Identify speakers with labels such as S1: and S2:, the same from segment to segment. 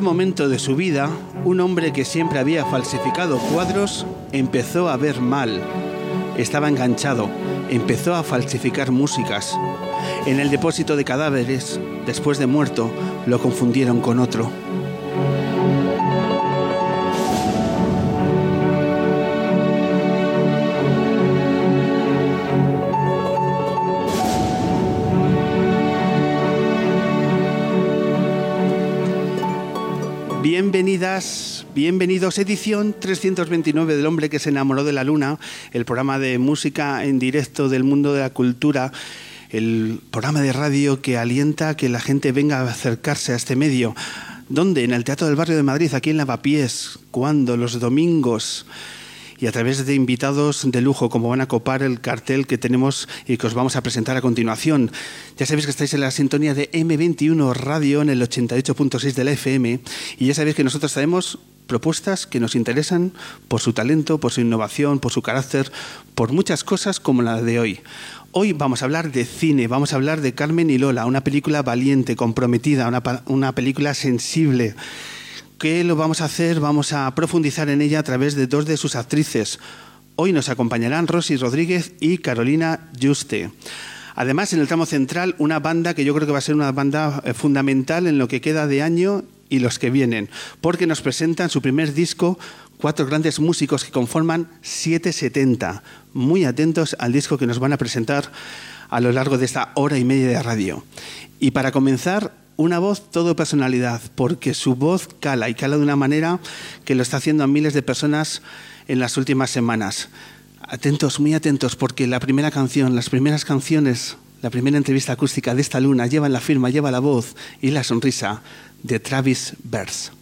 S1: momento de su vida, un hombre que siempre había falsificado cuadros empezó a ver mal. Estaba enganchado, empezó a falsificar músicas. En el depósito de cadáveres, después de muerto, lo confundieron con otro. Bienvenidos. Edición 329 del hombre que se enamoró de la luna, el programa de música en directo del mundo de la cultura, el programa de radio que alienta a que la gente venga a acercarse a este medio. ¿Dónde? En el Teatro del Barrio de Madrid, aquí en Lavapiés. ¿Cuándo? Los domingos y a través de invitados de lujo, como van a copar el cartel que tenemos y que os vamos a presentar a continuación. Ya sabéis que estáis en la sintonía de M21 Radio en el 88.6 de la FM y ya sabéis que nosotros traemos propuestas que nos interesan por su talento, por su innovación, por su carácter, por muchas cosas como la de hoy. Hoy vamos a hablar de cine, vamos a hablar de Carmen y Lola, una película valiente, comprometida, una, una película sensible ¿Qué lo vamos a hacer? Vamos a profundizar en ella a través de dos de sus actrices. Hoy nos acompañarán Rosy Rodríguez y Carolina Juste. Además, en el tramo central, una banda que yo creo que va a ser una banda eh, fundamental en lo que queda de año y los que vienen, porque nos presentan su primer disco, cuatro grandes músicos que conforman 770. Muy atentos al disco que nos van a presentar a lo largo de esta hora y media de radio. Y para comenzar, una voz todo personalidad, porque su voz cala y cala de una manera que lo está haciendo a miles de personas en las últimas semanas. Atentos, muy atentos, porque la primera canción, las primeras canciones, la primera entrevista acústica de esta luna lleva la firma, lleva la voz y la sonrisa de Travis Bers.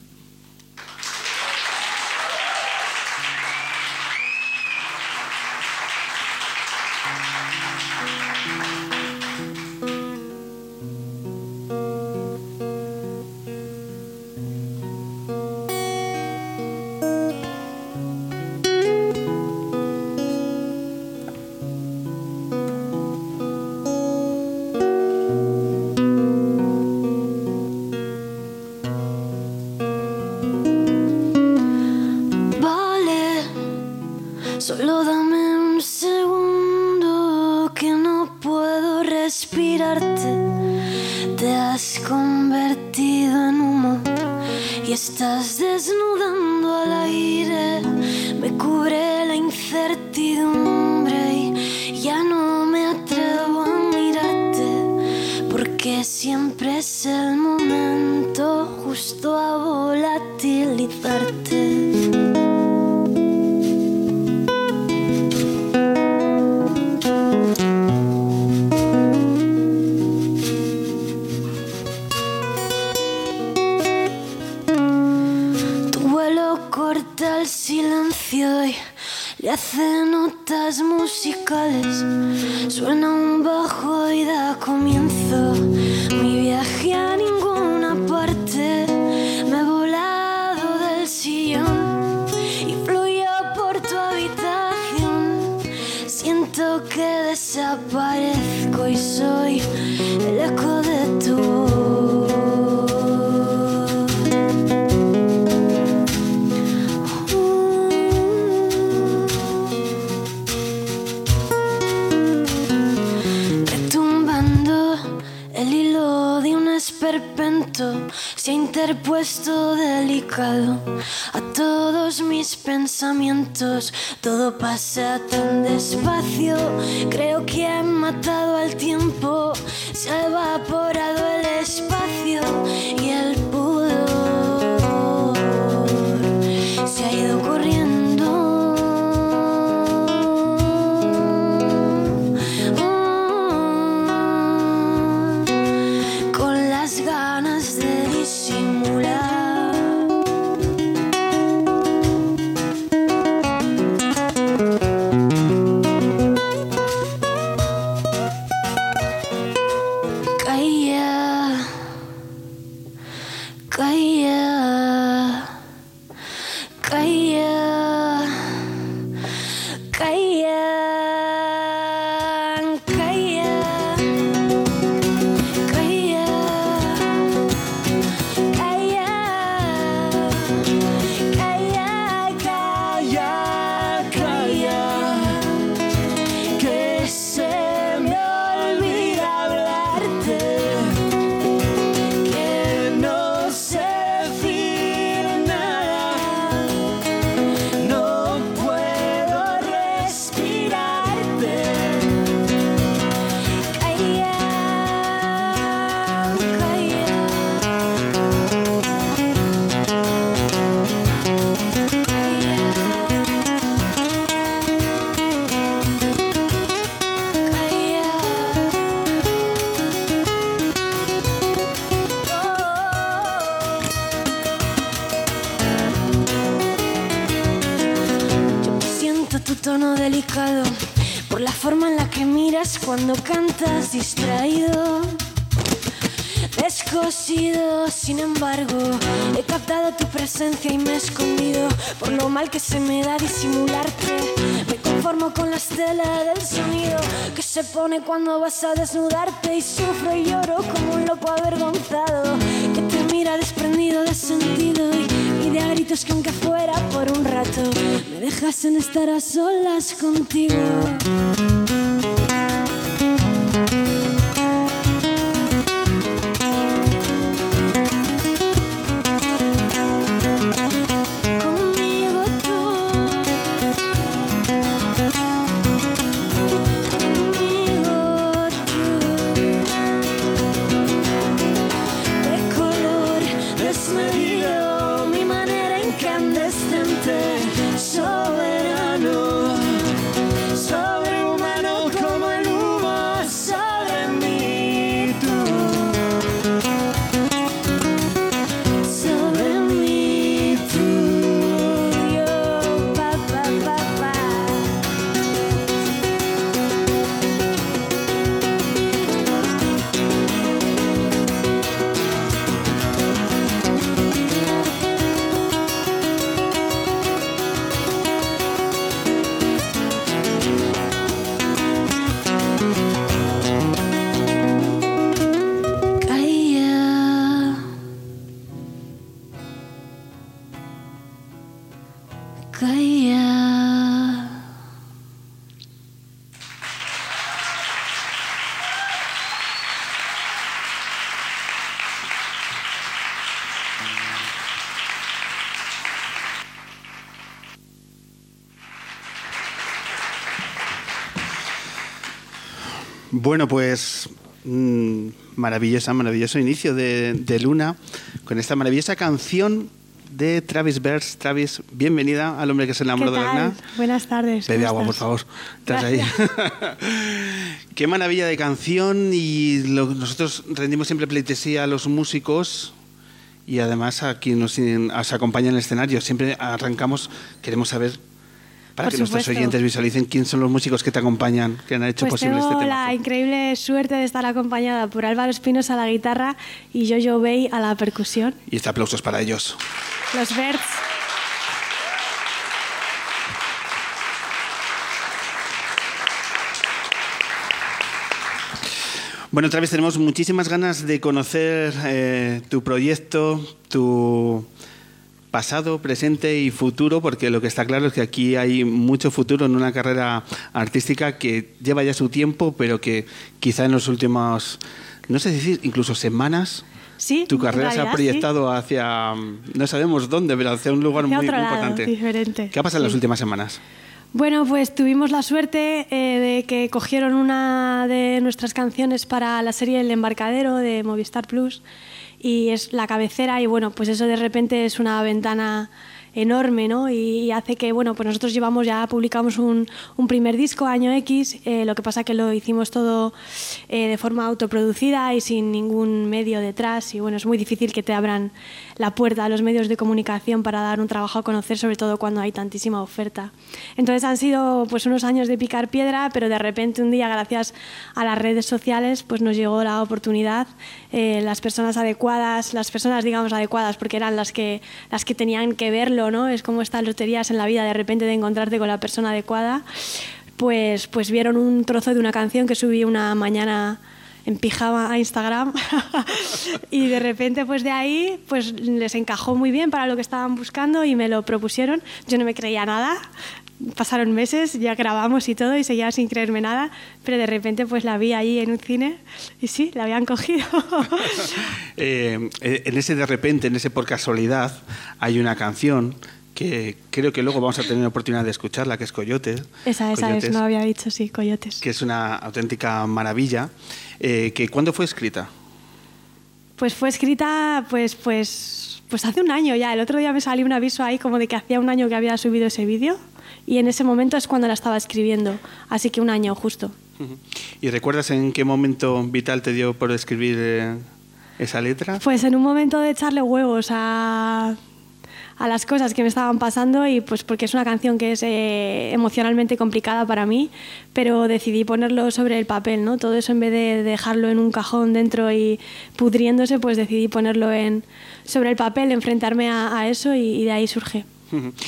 S2: Y me he escondido por lo mal que se me da disimularte. Me conformo con la estela del sonido que se pone cuando vas a desnudarte y sufro y lloro como un loco avergonzado que te mira desprendido de sentido y, y de gritos que aunque fuera por un rato me dejasen estar a solas contigo.
S1: Bueno, pues mmm, maravillosa, maravilloso inicio de, de, Luna con esta maravillosa canción de Travis Bers. Travis, bienvenida al hombre que se enamoró
S3: de
S1: la Luna.
S3: Buenas tardes.
S1: Bebe agua, por favor. ¿Estás ahí? Qué maravilla de canción y lo, nosotros rendimos siempre pleitesía a los músicos y además a quien nos, nos acompaña en el escenario. Siempre arrancamos, queremos saber para
S3: Por
S1: que
S3: supuesto.
S1: nuestros oyentes visualicen quién son los músicos que te acompañan, que han hecho
S3: pues
S1: posible
S3: tengo
S1: este tema.
S3: la increíble suerte de estar acompañada por Álvaro Espinos a la guitarra y Jojo Bay a la percusión.
S1: Y este aplauso es para ellos.
S3: Los Verts.
S1: Bueno, otra vez tenemos muchísimas ganas de conocer eh, tu proyecto, tu pasado, presente y futuro, porque lo que está claro es que aquí hay mucho futuro en una carrera artística que lleva ya su tiempo, pero que quizá en los últimos, no sé decir, incluso semanas,
S3: Sí,
S1: tu carrera se ha proyectado hacia, no sabemos dónde, pero hacia un lugar
S3: Hacia
S1: muy,
S3: otro
S1: muy
S3: lado,
S1: importante.
S3: diferente,
S1: ¿Qué ha pasado en las últimas semanas?
S3: Bueno, pues tuvimos la suerte eh, de que cogieron una de nuestras canciones para la serie El Embarcadero de Movistar Plus y es la cabecera y bueno, pues eso de repente es una ventana enorme, ¿no? Y, hace que, bueno, pues nosotros llevamos ya, publicamos un, un primer disco, año X, eh, lo que pasa que lo hicimos todo eh, de forma autoproducida y sin ningún medio detrás y bueno, es muy difícil que te abran la puerta a los medios de comunicación para dar un trabajo a conocer, sobre todo cuando hay tantísima oferta. Entonces han sido pues unos años de picar piedra, pero de repente un día, gracias a las redes sociales, pues nos llegó la oportunidad, eh, las personas adecuadas, las personas digamos adecuadas, porque eran las que las que tenían que verlo, ¿no? Es como estas loterías en la vida de repente de encontrarte con la persona adecuada, pues pues vieron un trozo de una canción que subí una mañana en pijama a Instagram y de repente pues de ahí pues les encajó muy bien para lo que estaban buscando y me lo propusieron. Yo no me creía nada, pasaron meses, ya grabamos y todo y seguía sin creerme nada, pero de repente pues la vi ahí en un cine y sí, la habían cogido.
S1: Eh, en ese de repente, en ese por casualidad, hay una canción que creo que luego vamos a tener oportunidad de escucharla, que es Coyote.
S3: Esa, esa es, no había dicho, sí, Coyotes.
S1: Que es una auténtica maravilla. Eh, que, ¿Cuándo fue escrita?
S3: Pues fue escrita, pues, pues, pues hace un año ya. El otro día me salió un aviso ahí como de que hacía un año que había subido ese vídeo y en ese momento es cuando la estaba escribiendo. Así que un año justo.
S1: ¿Y recuerdas en qué momento vital te dio por escribir eh, esa letra?
S3: Pues en un momento de echarle huevos a a las cosas que me estaban pasando y pues porque es una canción que es eh, emocionalmente complicada para mí, pero decidí ponerlo sobre el papel, ¿no? Todo eso en vez de dejarlo en un cajón dentro y pudriéndose, pues decidí ponerlo en, sobre el papel, enfrentarme a, eso y de ahí surge.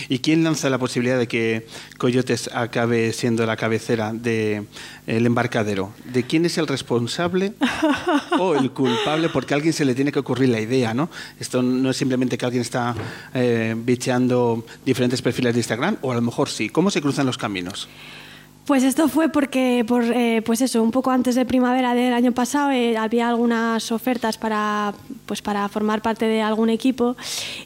S1: ¿Y quién lanza la posibilidad de que Coyotes acabe siendo la cabecera del embarcadero? ¿De quién es el responsable o el culpable? Porque a alguien se le tiene que ocurrir la idea, ¿no? Esto no es simplemente que alguien está eh, bicheando diferentes perfiles de Instagram, o a lo mejor sí. ¿Cómo se cruzan los caminos?
S3: Pues esto fue porque, por, eh, pues eso, un poco antes de primavera del año pasado eh, había algunas ofertas para, pues para formar parte de algún equipo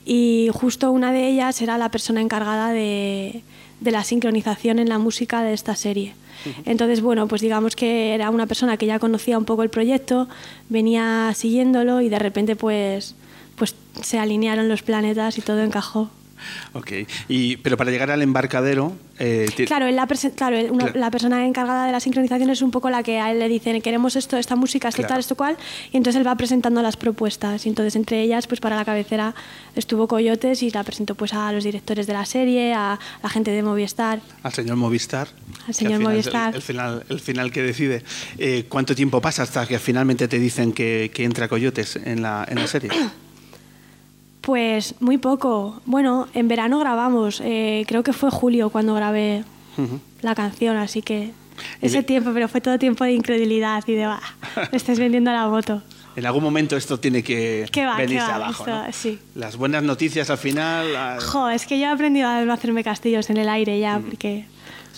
S3: y justo una de ellas era la persona encargada de, de la sincronización en la música de esta serie. Entonces, bueno, pues digamos que era una persona que ya conocía un poco el proyecto, venía siguiéndolo y de repente pues, pues se alinearon los planetas y todo encajó.
S1: Ok, y, pero para llegar al embarcadero...
S3: Eh, claro, la, claro, la persona encargada de la sincronización es un poco la que a él le dicen queremos esto, esta música, esto tal, esto cual, y entonces él va presentando las propuestas. Y entonces entre ellas, pues para la cabecera estuvo Coyotes y la presentó pues a los directores de la serie, a la gente de Movistar.
S1: Al señor Movistar.
S3: Al señor Movistar.
S1: El, final, el final que decide. Eh, ¿Cuánto tiempo pasa hasta que finalmente te dicen que, que entra Coyotes en la, en la serie?
S3: Pues muy poco. Bueno, en verano grabamos. Eh, creo que fue julio cuando grabé la canción, así que ese tiempo, pero fue todo tiempo de incredulidad y de, va, me estás vendiendo la moto.
S1: En algún momento esto tiene que venirse abajo.
S3: sí.
S1: Las buenas noticias al final.
S3: Jo, es que yo he aprendido a no hacerme castillos en el aire ya, porque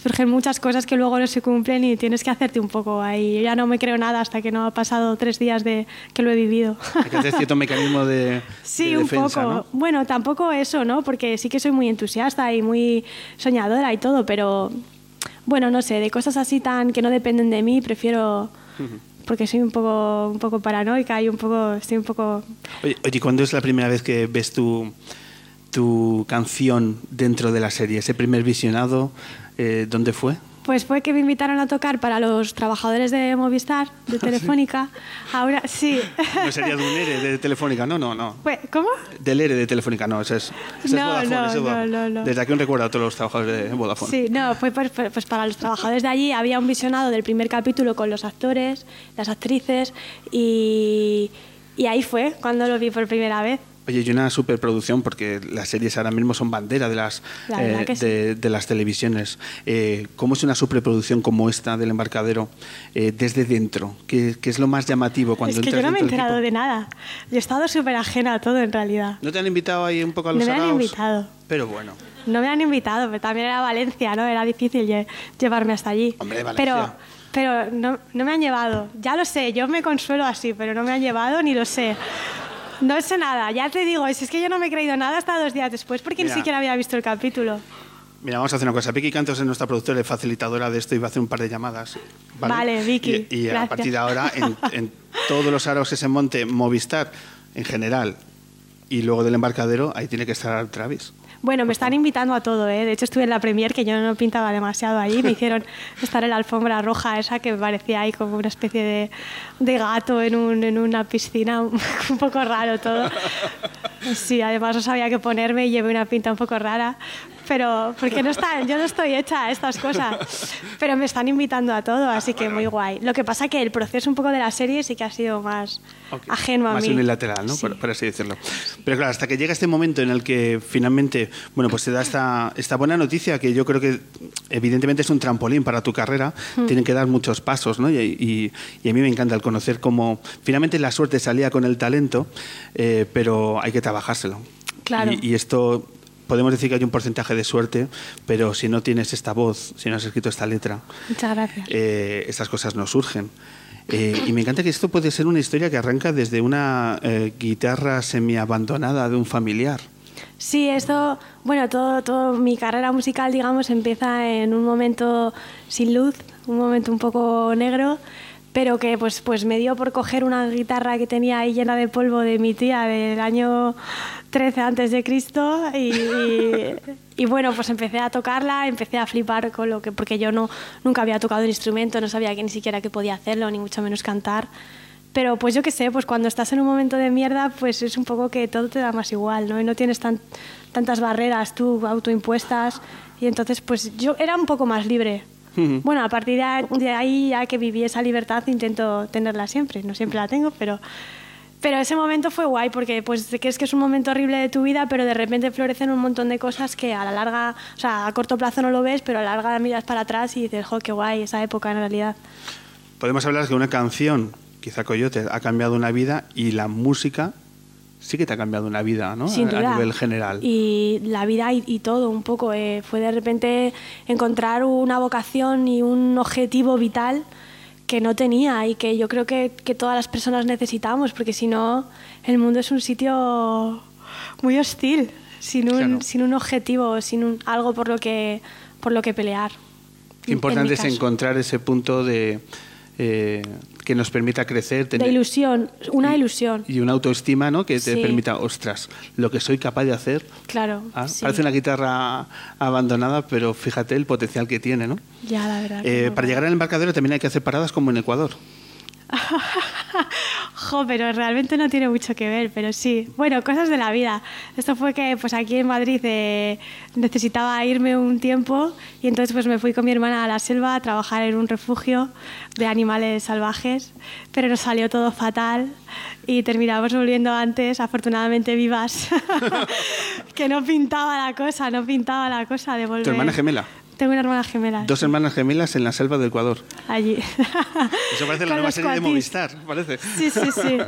S3: surgen muchas cosas que luego no se cumplen y tienes que hacerte un poco ahí. Yo ya no me creo nada hasta que no ha pasado tres días de que lo he vivido.
S1: Hay que hacer cierto mecanismo de,
S3: sí,
S1: un
S3: poco. Bueno, tampoco eso, ¿no? Porque sí que soy muy entusiasta y muy soñadora y todo, pero bueno, no sé, de cosas así tan que no dependen de mí, prefiero... Porque soy un poco, un poco paranoica y un poco, estoy un poco...
S1: Oye, oye, ¿cuándo es la primera vez que ves tu, tu canción dentro de la serie? ¿Ese primer visionado? Eh, ¿Dónde fue?
S3: Pues fue que me invitaron a tocar para los trabajadores de Movistar, de ah, Telefónica. Ahora sí.
S1: No sería de un ERE de Telefónica, no, no, no.
S3: ¿Cómo?
S1: Del ERE de Telefónica, no, ese es,
S3: no, no, no, no,
S1: Desde aquí un recuerdo a todos los trabajadores de Vodafone.
S3: Sí, no, fue pues, pues para los trabajadores de allí. Había un visionado del primer capítulo con los actores, las actrices y, y ahí fue cuando lo vi por primera vez.
S1: Oye, y una superproducción, porque las series ahora mismo son bandera de las, eh, de, las televisiones. Eh, ¿Cómo es una superproducción como esta del embarcadero eh, desde dentro? ¿Qué, ¿Qué, es lo más llamativo cuando
S3: Es que yo no me he enterado de nada. Yo he estado súper ajena a todo en realidad.
S1: ¿No te han invitado ahí un poco a los
S3: No me han invitado.
S1: Pero bueno.
S3: No me han invitado, pero también era Valencia, ¿no? Era difícil llevarme hasta allí.
S1: Hombre, Valencia.
S3: Pero, pero no, no me han llevado. Ya lo sé, yo me consuelo así, pero no me han llevado ni lo sé. No sé nada, ya te digo, es que yo no me he creído nada hasta dos días después porque ni siquiera había visto el capítulo.
S1: Mira, vamos a hacer una cosa. Vicky Cantos es nuestra productora y facilitadora de esto y va a hacer un par de llamadas.
S3: Vale, Vicky.
S1: Y, a partir de ahora, en, todos los aros que se monte Movistar, en general, y luego del embarcadero, ahí tiene que estar Travis.
S3: Bueno, me están invitando a todo, ¿eh? De hecho, estuve en la premier que yo no pintaba demasiado allí. Me hicieron estar en la alfombra roja esa que parecía ahí como una especie de, de gato en, un, en una piscina. un poco raro todo. Sí, además no sabía qué ponerme y llevé una pinta un poco rara pero porque no está, yo no estoy hecha a estas cosas, pero me están invitando a todo, así que muy guay. Lo que pasa que el proceso un poco de la serie sí que ha sido más ajeno a
S1: más
S3: mí.
S1: Más unilateral, ¿no? Por, así decirlo. Pero claro, hasta que llega este momento en el que finalmente, bueno, pues te da esta, esta buena noticia que yo creo que evidentemente es un trampolín para tu carrera, hmm. tienen que dar muchos pasos, ¿no? Y, y, a mí me encanta el conocer cómo finalmente la suerte salía con el talento, eh, pero hay que trabajárselo.
S3: Claro.
S1: y esto podemos decir que hay un porcentaje de suerte, pero si no tienes esta voz, si no has escrito esta letra,
S3: Muchas gracias.
S1: Eh, estas cosas no surgen. Eh, y me encanta que esto puede ser una historia que arranca desde una eh, guitarra semi-abandonada de un familiar.
S3: Sí, esto, bueno, todo, todo mi carrera musical, digamos, empieza en un momento sin luz, un momento un poco negro, pero que pues, pues me dio por coger una guitarra que tenía ahí llena de polvo de mi tía del año 13 antes de Cristo y, y, bueno, pues empecé a tocarla, empecé a flipar con lo que, porque yo no, nunca había tocado un instrumento, no sabía que ni siquiera que podía hacerlo, ni mucho menos cantar. Pero pues yo qué sé, pues cuando estás en un momento de mierda, pues es un poco que todo te da más igual, ¿no? Y no tienes tan, tantas barreras tú autoimpuestas y entonces pues yo era un poco más libre. Bueno, a partir de ahí, ya que viví esa libertad, intento tenerla siempre. No siempre la tengo, pero pero ese momento fue guay porque pues crees que es un momento horrible de tu vida, pero de repente florecen un montón de cosas que a la larga, o sea, a corto plazo no lo ves, pero a la larga miras para atrás y dices, jo, qué guay esa época en realidad.
S1: Podemos hablar de que una canción, quizá Coyote, ha cambiado una vida y la música sí que te ha cambiado una vida, ¿no?
S3: Sin
S1: a, nivel general.
S3: Y la vida y, todo, un poco. Eh, fue de repente encontrar una vocación y un objetivo vital que no tenía y que yo creo que, que todas las personas necesitamos, porque si no, el mundo es un sitio muy hostil, sin un, sin un objetivo, sin un, algo por lo que, por lo que pelear.
S1: Qué importante es encontrar ese punto de eh, que nos permita crecer.
S3: Tener, de ilusión, una ilusión.
S1: Y una autoestima ¿no? que te permita, ostras, lo que soy capaz de hacer.
S3: Claro.
S1: Ah, parece una guitarra abandonada, pero fíjate el potencial que tiene, ¿no?
S3: Ya, la verdad.
S1: Eh, para llegar al embarcadero también hay que hacer paradas como en Ecuador.
S3: jo, pero realmente no tiene mucho que ver, pero sí. Bueno, cosas de la vida. Esto fue que pues aquí en Madrid eh, necesitaba irme un tiempo y entonces pues me fui con mi hermana a la selva a trabajar en un refugio de animales salvajes, pero nos salió todo fatal y terminamos volviendo antes, afortunadamente vivas, que no pintaba la cosa, no pintaba la cosa de volver.
S1: ¿Tu hermana gemela?
S3: Tengo una hermana gemela.
S1: Dos hermanas gemelas en la selva del Ecuador.
S3: Allí.
S1: Eso parece la nueva serie de Movistar, parece.
S3: Sí, sí, sí.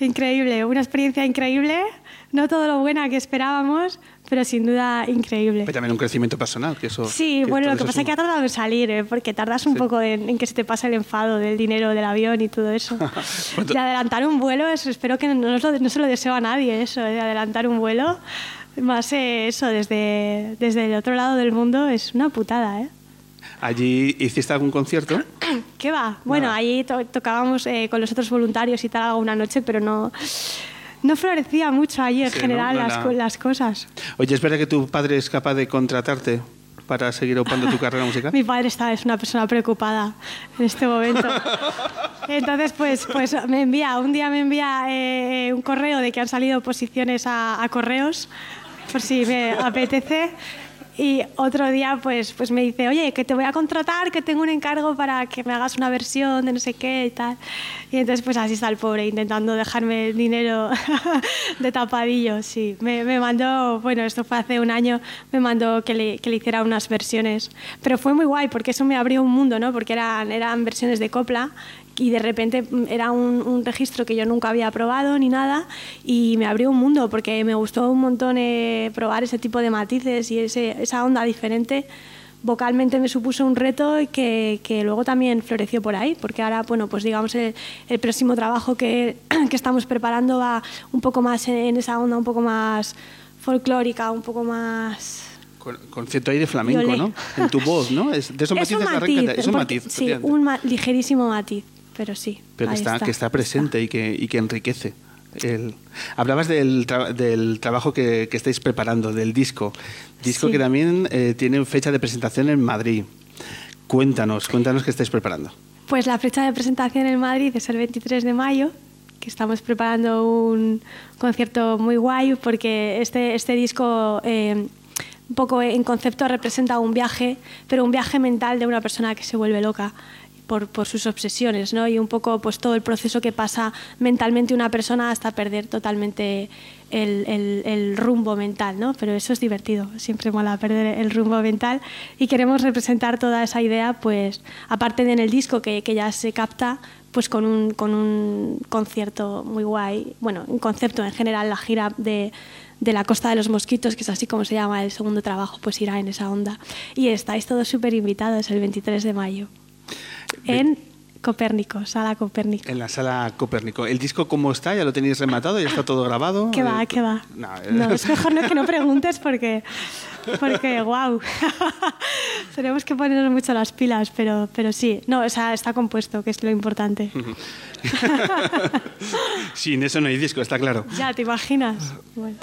S3: increíble. Una experiencia increíble. No todo lo buena que esperábamos, pero sin duda increíble.
S1: Pero también un crecimiento personal, que eso...
S3: Sí, bueno, lo que pasa es que ha tardado en salir, ¿eh? porque tardas un poco en, que se te pase el enfado del dinero del avión y todo eso. de adelantar un vuelo, eso, espero que no, no, se lo deseo a nadie, eso, de adelantar un vuelo. Más eh, eso, desde, desde el otro lado del mundo es una putada, ¿eh?
S1: ¿Allí hiciste algún concierto?
S3: ¿Qué va? Bueno, allí tocábamos eh, con los otros voluntarios y tal alguna noche, pero no, no florecía mucho allí en general las, las, cosas.
S1: Oye, ¿es verdad que tu padre es capaz de contratarte para seguir ocupando tu carrera musical?
S3: Mi padre está, es una persona preocupada en este momento. Entonces, pues, pues me envía, un día me envía eh, un correo de que han salido posiciones a, a correos por si me apetece. Y otro día pues, pues me dice, oye, que te voy a contratar, que tengo un encargo para que me hagas una versión de no sé qué y tal. Y entonces pues así está el pobre, intentando dejarme el dinero de tapadillo, sí. Me, me, mandó, bueno, esto fue hace un año, me mandó que le, que le, hiciera unas versiones. Pero fue muy guay porque eso me abrió un mundo, ¿no? Porque eran, eran versiones de copla y de repente era un, registro que yo nunca había probado ni nada y me abrió un mundo porque me gustó un montón eh, probar ese tipo de matices y ese, esa onda diferente. Vocalmente me supuso un reto que, que, luego también floreció por ahí, porque ahora, bueno, pues digamos el, el próximo trabajo que, que, estamos preparando va un poco más en esa onda, un poco más folclórica, un poco más
S1: con, cierto aire flamenco, ¿no? En tu voz, ¿no? Es, de esos
S3: es un
S1: matiz,
S3: es un matiz. Sí, un ligerísimo matiz pero sí.
S1: Pero que está, que está presente Y, que, y que enriquece El, hablabas del, tra- del trabajo que, que estáis preparando, del disco. Disco
S3: Sí.
S1: que también eh, tiene fecha de presentación en Madrid. Cuéntanos, cuéntanos qué estáis preparando.
S3: Pues la fecha de presentación en Madrid es el 23 de mayo, que estamos preparando un concierto muy guay porque este, este disco eh, un poco en concepto representa un viaje, pero un viaje mental de una persona que se vuelve loca por, por sus obsesiones, ¿no? Y un poco pues todo el proceso que pasa mentalmente una persona hasta perder totalmente el, rumbo mental, ¿no? Pero eso es divertido, siempre mola perder el rumbo mental y queremos representar toda esa idea, pues aparte de en el disco que, ya se capta, pues con un, con un concierto muy guay, bueno, un concepto en general, la gira de, de la Costa de los Mosquitos, que es así como se llama el segundo trabajo, pues irá en esa onda. Y estáis todos súper invitados el 23 de mayo en Copérnico, Sala Copérnico.
S1: En la sala Copérnico. ¿El disco cómo está? ¿Ya lo tenéis rematado? ¿Ya está todo grabado?
S3: ¿Qué va,
S1: Eh,
S3: qué va?
S1: No, eh,
S3: No, es mejor no que no preguntes porque, porque wow. Tenemos que ponernos mucho las pilas, pero, pero sí. No, o sea, está compuesto, que es lo importante.
S1: Sin eso no hay disco, está claro.
S3: ya, ¿te imaginas? Bueno.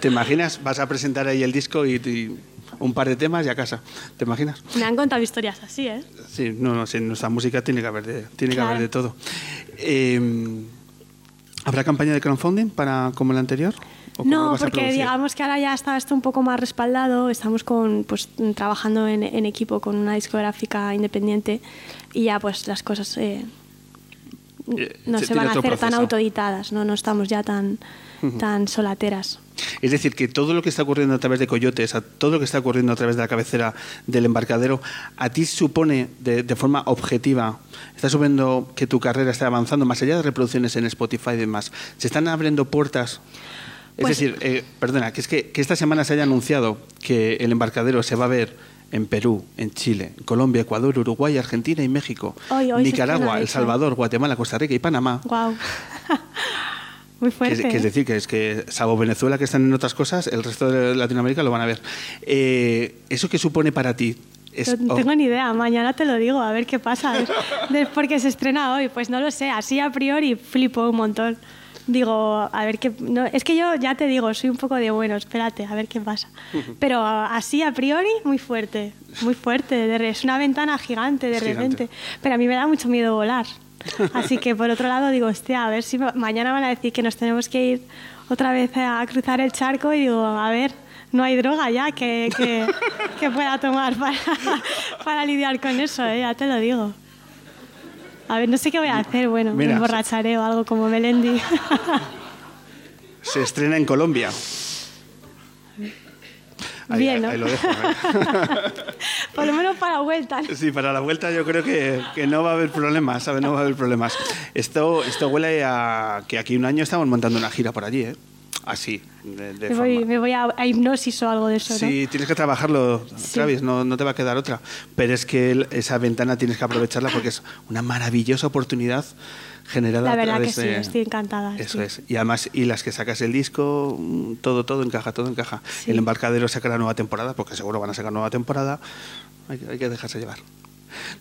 S1: ¿Te imaginas? Vas a presentar ahí el disco y, y un par de temas y a casa. ¿Te imaginas?
S3: Me han contado historias así, ¿eh?
S1: Sí, no, no, sí, en nuestra música tiene que haber de, tiene que haber de todo. Eh, ¿Habrá campaña de crowdfunding para como la anterior? ¿O cómo lo
S3: No, porque digamos que ahora ya está esto un poco más respaldado. Estamos con, pues, trabajando en, en equipo con una discográfica independiente y ya pues las cosas Eh, no
S1: se
S3: van a hacer tan
S1: proceso.
S3: autoeditadas, ¿no? no estamos ya tan, tan solateras.
S1: Es decir, que todo lo que está ocurriendo a través de Coyotes, a todo lo que está ocurriendo a través de la cabecera del embarcadero, a ti supone de, de forma objetiva, está suponiendo que tu carrera está avanzando más allá de reproducciones en Spotify y demás. Se están abriendo puertas. Es
S3: Pues-
S1: decir, eh, perdona, que es que, que esta semana se haya anunciado que el embarcadero se va a ver en Perú, en Chile, Colombia, Ecuador, Uruguay, Argentina y México,
S3: Hoy- hoy
S1: Nicaragua, El. Salvador, Guatemala, Costa Rica y Panamá.
S3: Wow. Muy
S1: Que es,
S3: fuerte.
S1: que es
S3: ¿eh?
S1: decir, que es que, salvo Venezuela, que están en otras cosas, el resto de Latinoamérica lo van a ver. Eh, ¿Eso qué supone para ti? Es-
S3: No
S1: oh,
S3: tengo ni idea, mañana te lo digo, a ver qué pasa. Porque se estrena hoy, pues no lo sé, así a priori flipo un montón. Digo, a ver qué. No, es que yo ya te digo, soy un poco de bueno, espérate, a ver qué pasa. Pero así a priori, muy fuerte, muy fuerte. de es una ventana gigante de
S1: Es gigante.
S3: repente. Pero a mí me da mucho miedo volar. Así que por otro lado digo, hostia, a ver si ma- mañana van a decir que nos tenemos que ir otra vez a cruzar el charco y digo, a ver, no hay droga ya que, que, que pueda tomar para, para lidiar con eso, ¿eh? ya te lo digo. A ver, no sé qué voy a hacer, bueno,
S1: Mira,
S3: me emborracharé o algo como Melendi.
S1: se estrena en Colombia. Ahí,
S3: Bien, ¿no?
S1: ahí lo dejo.
S3: Por lo menos para vuelta. ¿no?
S1: Sí, para la vuelta yo creo que, que no va a haber problemas, ¿sabes? No va a haber problemas. Esto, esto huele a que aquí un año estamos montando una gira por allí, ¿eh? Así, de, de
S3: Me voy, me voy a, a hipnosis o algo de eso, ¿no?
S1: Sí, tienes que trabajarlo,
S3: Sí.
S1: Travis, no, no te va a quedar otra. Pero es que el- esa ventana tienes que aprovecharla porque es una maravillosa oportunidad generada
S3: La
S1: a
S3: verdad
S1: través
S3: que sí,
S1: de-
S3: estoy encantada.
S1: Eso
S3: sí.
S1: es. Y además, y las que sacas el disco, mm, todo, todo encaja, todo encaja.
S3: Sí.
S1: El embarcadero saca la nueva temporada, porque seguro van a sacar nueva temporada. Hay, que- hay que dejarse llevar.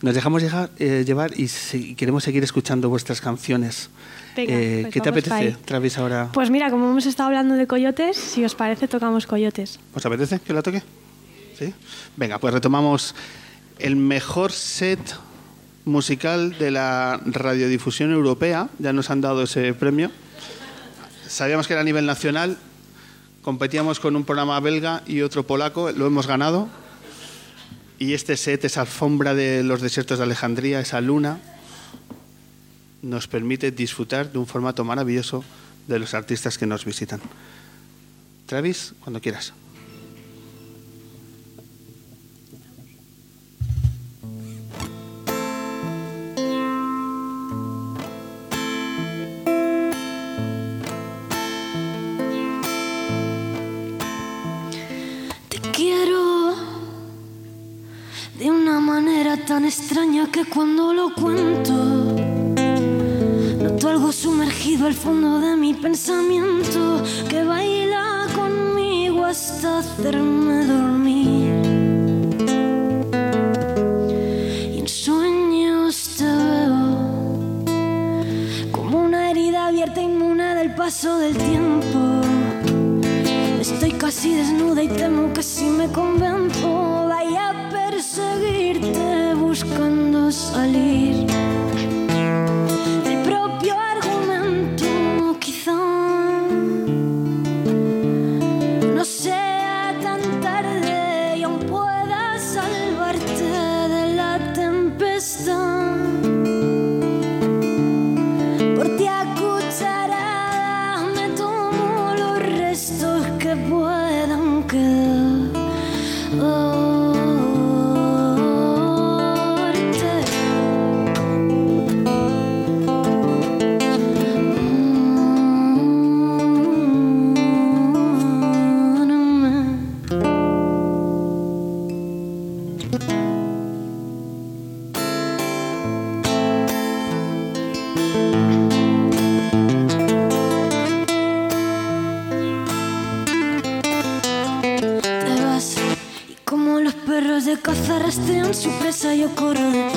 S1: Nos dejamos llegar, eh, llevar y si- queremos seguir escuchando vuestras canciones.
S3: Venga,
S1: Eh,
S3: pues
S1: ¿Qué te apetece. Travis, ahora?
S3: Pues mira, como hemos estado hablando de coyotes, si os parece, tocamos coyotes.
S1: ¿Os apetece que la toque? ¿Sí? Venga, pues retomamos el mejor set musical de la radiodifusión europea. Ya nos han dado ese premio. Sabíamos que era a nivel nacional. Competíamos con un programa belga y otro polaco. Lo hemos ganado. Y este set, esa alfombra de los desiertos de Alejandría, esa luna, nos permite disfrutar de un formato maravilloso de los artistas que nos visitan. Travis, cuando quieras.
S2: era tan extraña que cuando lo cuento, noto algo sumergido al fondo de mi pensamiento que baila conmigo hasta hacerme dormir. Y en sueños te veo como una herida abierta inmune del paso del tiempo. Estoy casi desnuda y temo que si me convenzo vaya a perseguirte buscando salir. Su presa yo corro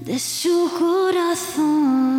S2: de su foco de atención.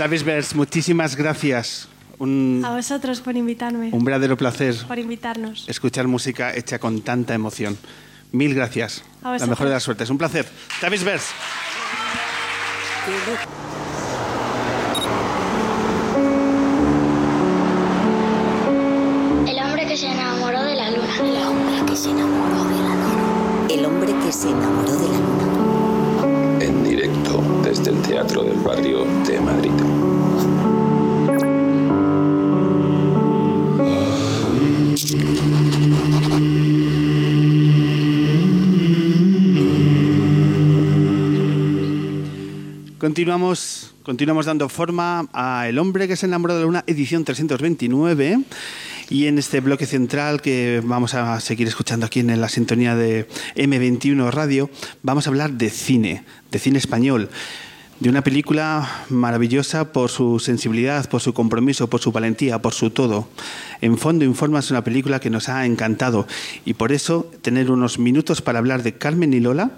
S2: Travesbers,
S3: muchísimas gracias. A vosotros por invitarme.
S1: Un verdadero placer.
S3: Por invitarnos.
S1: Escuchar música hecha con tanta emoción. Mil gracias.
S3: A
S1: la mejor de las suertes. Un placer. Travesbers.
S4: El hombre que se enamoró de la luna. El hombre que se enamoró de la luna.
S5: El hombre que se enamoró de la luna.
S1: Continuamos, continuamos dando forma a El hombre que se enamoró de la luna, edición 329. Y en este bloque central que vamos a seguir escuchando aquí en la sintonía de M21 Radio, vamos a hablar de cine, de cine español de una película maravillosa por su sensibilidad, por su compromiso, por su valentía, por su todo. En fondo Informa es una película que nos ha encantado y por eso tener unos minutos para hablar de Carmen y Lola,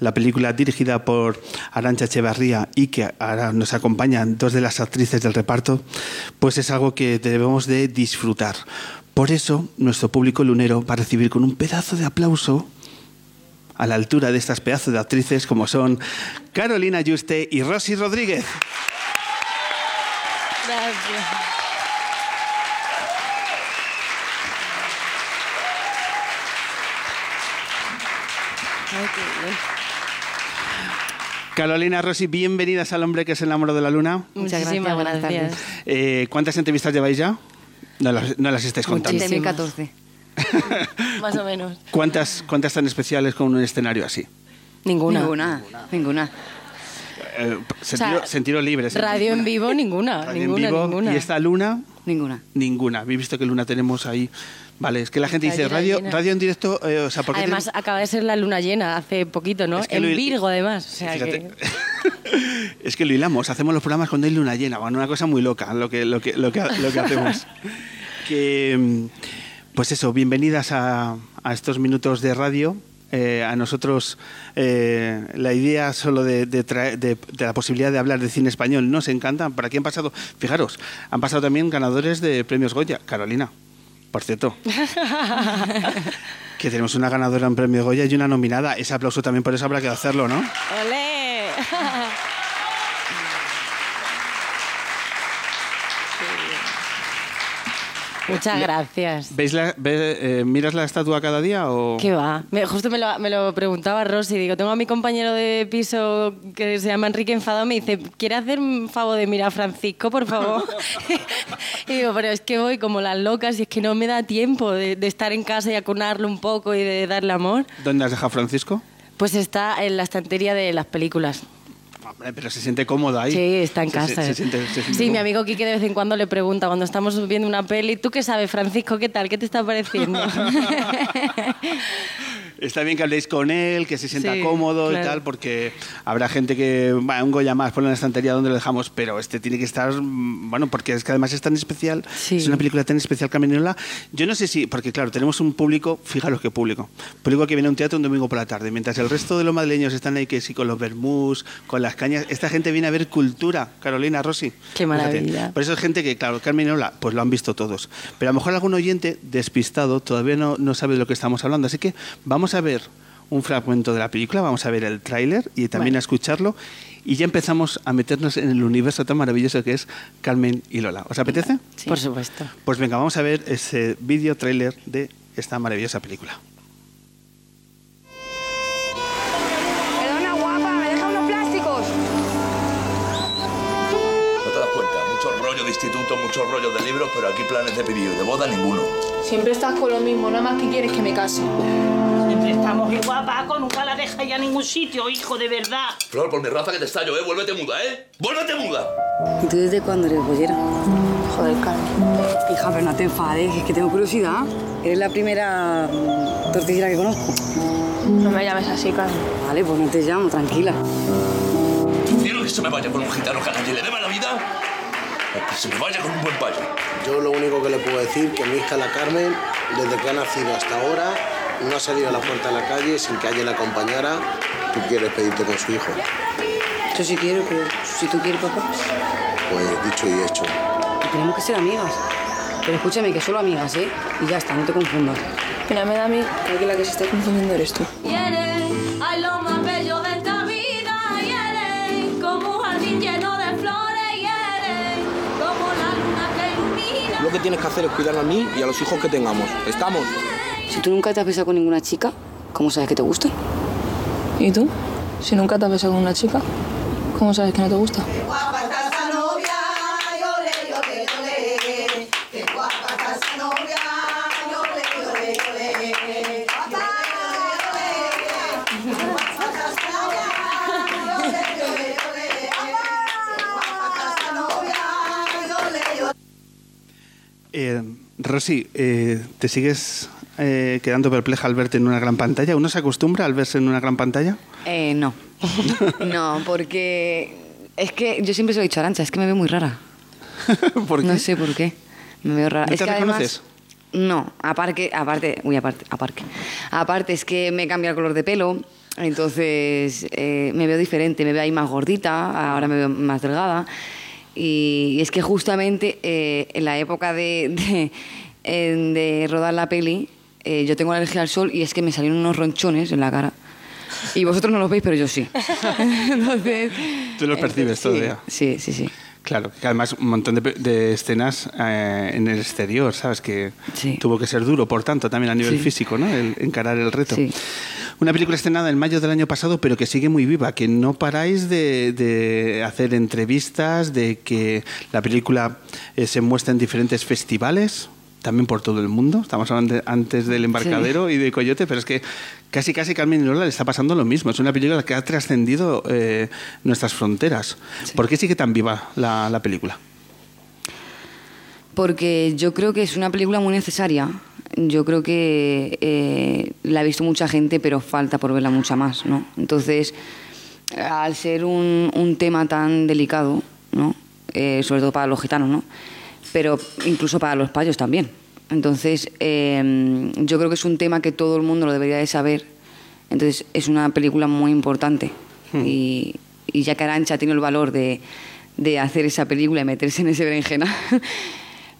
S1: la película dirigida por Arancha Echevarría y que ahora nos acompañan dos de las actrices del reparto, pues es algo que debemos de disfrutar. Por eso nuestro público lunero va a recibir con un pedazo de aplauso a la altura de estas pedazos de actrices como son Carolina Yuste y Rosy Rodríguez.
S6: Gracias.
S1: Carolina Rosy, bienvenidas al hombre que es el enamoró de la luna.
S6: Muchas gracias, buenas tardes.
S1: Eh, ¿Cuántas entrevistas lleváis ya? No las, no las estáis contando.
S6: Desde 2014. Más o menos.
S1: ¿Cuántas, ¿Cuántas tan especiales con un escenario así?
S6: Ninguna.
S7: Ninguna, ninguna.
S1: Eh, sentido,
S6: O sea,
S1: sentido libre. sentido
S6: Radio en vivo, ninguna.
S1: Radio en
S6: ninguna,
S1: vivo.
S6: ninguna.
S1: Y esta luna,
S7: Ninguna.
S1: ninguna. Habéis visto que luna tenemos ahí. Vale, es que la gente dice radio,
S6: llena.
S1: radio en directo, eh, o sea, ¿por qué
S6: Además,
S1: tenemos-
S6: acaba de ser la luna llena hace poquito, ¿no?
S1: Es que
S6: en
S1: lo-
S6: Virgo, además. O sea
S1: Fíjate.
S6: que...
S1: es que lo hilamos, hacemos los programas cuando hay luna llena, bueno, una cosa muy loca lo que, lo que, lo que, lo que hacemos. que, mm, pues eso, bienvenidas a, a estos minutos de radio. Eh, a nosotros eh, la idea solo de, de traer- de- de la posibilidad de hablar de cine español nos encanta. Por aquí han pasado, fijaros, han pasado también ganadores de premios Goya. Carolina, por cierto. que tenemos una ganadora en premio Goya y una nominada. Ese aplauso también por eso habrá que hacerlo, ¿no?
S6: ¡Olé! Muchas gracias.
S1: ¿Veis la, ve- eh, ¿Miras la estatua cada día o...?
S6: ¿Qué va? Me- justo me lo, me lo preguntaba Rosy. Digo, tengo a mi compañero de piso que se llama Enrique Enfadado. Me dice, ¿quiere hacer un favor de mirar a Francisco, por favor? y digo, pero es que voy como las locas y es que no me da tiempo de, de estar en casa y acunarlo un poco y de darle amor.
S1: ¿Dónde has dejado a Francisco?
S6: Pues está en la estantería de las películas.
S1: Hombre, pero se siente cómodo ahí.
S6: Sí, está en
S1: Se-
S6: casa.
S1: se- se siente- se siente
S6: sí, mi amigo Quique de vez en cuando le pregunta cuando estamos viendo una peli, ¿tú qué sabes, Francisco? ¿Qué tal? ¿Qué te está pareciendo?
S1: Está bien que habléis con él, que se sienta
S6: Sí,
S1: cómodo y
S6: claro.
S1: tal, porque habrá gente que, va, un Goya más, ponlo en la estantería donde lo dejamos, pero este tiene que estar, mm, bueno, porque es que además es tan especial,
S6: Sí.
S1: es una película tan especial, Carmeniola. Yo no sé si, porque claro, tenemos un público, fijaros qué público, público que viene a un teatro un domingo por la tarde, mientras el resto de los madrileños están ahí que sí con los vermús, con las cañas, esta gente viene a ver cultura, Carolina Rossi.
S6: Qué maravilla.
S1: Por eso es gente que, claro, Carmeniola, pues lo han visto todos. Pero a lo mejor algún oyente despistado todavía no, no sabe de lo que estamos hablando. Así que vamos a ver un fragmento de la película, vamos a ver el tráiler y también a escucharlo. Y ya empezamos a meternos en el universo tan maravilloso que es Carmen y Lola. ¿Os apetece?
S6: Por supuesto.
S1: Pues venga, vamos a ver ese vídeo tráiler de esta maravillosa película.
S8: Perdona, guapa, ¿me deja unos plásticos?
S9: No te das cuenta, mucho rollo de instituto, muchos rollos de libros, pero aquí planes de pedido, de boda ninguno.
S8: Siempre estás con lo mismo, nada más que quieres que me case.
S10: Siempre estamos igual, Paco, nunca la deja ya a ningún sitio, hijo, de verdad.
S9: Flor, por mi raza que te estallo, ¿eh? Vuélvete muda, ¿eh? ¡Vuélvete muda!
S7: ¿Y tú desde cuándo eres bollera?
S8: Joder, Carmen.
S7: Hija, pero no te enfades, es que tengo curiosidad. Eres la primera mm, tortillera que conozco.
S8: No me llames así, Carmen.
S7: Vale, pues no te llamo, tranquila.
S9: Quiero que se me vaya con un gitano que le dé mala vida. o Que se me vaya con un buen payo.
S11: Yo lo único que le puedo decir que mi hija la Carmen, desde que ha nacido hasta ahora, no ha salido a la puerta de la calle sin que alguien la acompañara. Tú quieres pedirte con su hijo.
S7: Yo sí quiero, pero si tú quieres, papá.
S11: Pues dicho y hecho.
S7: Tenemos que ser amigas. Pero escúchame, que solo amigas, ¿eh? Y ya está, no te confundas.
S8: Mira, me da a mí creo que la que se está confundiendo eres tú.
S2: Y eres, ay, lo más bello de esta vida. Y eres como un jardín lleno de flores. Y eres como la luna que ilumina.
S11: Lo que tienes que hacer es cuidar a mí y a los hijos que tengamos. ¿Estamos?
S7: Si tú nunca te has besado con ninguna chica, ¿cómo sabes que te gusta?
S8: ¿Y tú? Si nunca te has besado con una chica, ¿cómo sabes que no te gusta?
S1: Eh, Rosy, eh, ¿te sigues eh, quedando perpleja al verte en una gran pantalla? ¿Uno se acostumbra al verse en una gran pantalla?
S7: Eh, no. no, porque es que yo siempre se lo he dicho a Arancha, es que me veo muy rara.
S1: ¿Por qué?
S7: No sé por qué. Me veo rara.
S1: ¿No
S7: es
S1: te
S7: que además-
S1: reconoces?
S7: No, aparte, aparte, uy, aparte, aparte. Aparte es que me cambia el color de pelo, entonces eh, me veo diferente, me veo ahí más gordita, ahora me veo más delgada. Y, es que justamente eh, en la época de, de, en- de rodar la peli, eh, yo tengo alergia al sol y es que me salieron unos ronchones en la cara. Y vosotros no los veis, pero yo sí. entonces,
S1: Tú los percibes
S7: sí,
S1: todavía.
S7: Sí, sí, sí.
S1: Claro, que además un montón de, de escenas eh, en el exterior, ¿sabes? Que tuvo que ser duro, por tanto, también a nivel
S7: Sí.
S1: físico, ¿no? El encarar el reto.
S7: Sí.
S1: Una película estrenada en mayo del año pasado, pero que sigue muy viva, que no paráis de, de hacer entrevistas, de que la película eh, se muestra en diferentes festivales, también por todo el mundo. Estamos hablando antes del embarcadero y de Coyote, pero es que casi casi Carmen Lola le está pasando lo mismo. Es una película que ha trascendido eh, nuestras fronteras. ¿Por qué sigue tan viva la, la película?
S7: Porque yo creo que es una película muy necesaria. Yo creo que eh, la ha visto mucha gente, pero falta por verla mucha más, ¿no? Entonces, al ser un, un tema tan delicado, ¿no? Eh, sobre todo para los gitanos, ¿no? Pero incluso para los payos también. Entonces, eh, yo creo que es un tema que todo el mundo lo debería de saber. Entonces, es una película muy importante. Y, y ya que Arancha tiene el valor de, de hacer esa película y meterse en ese berenjena,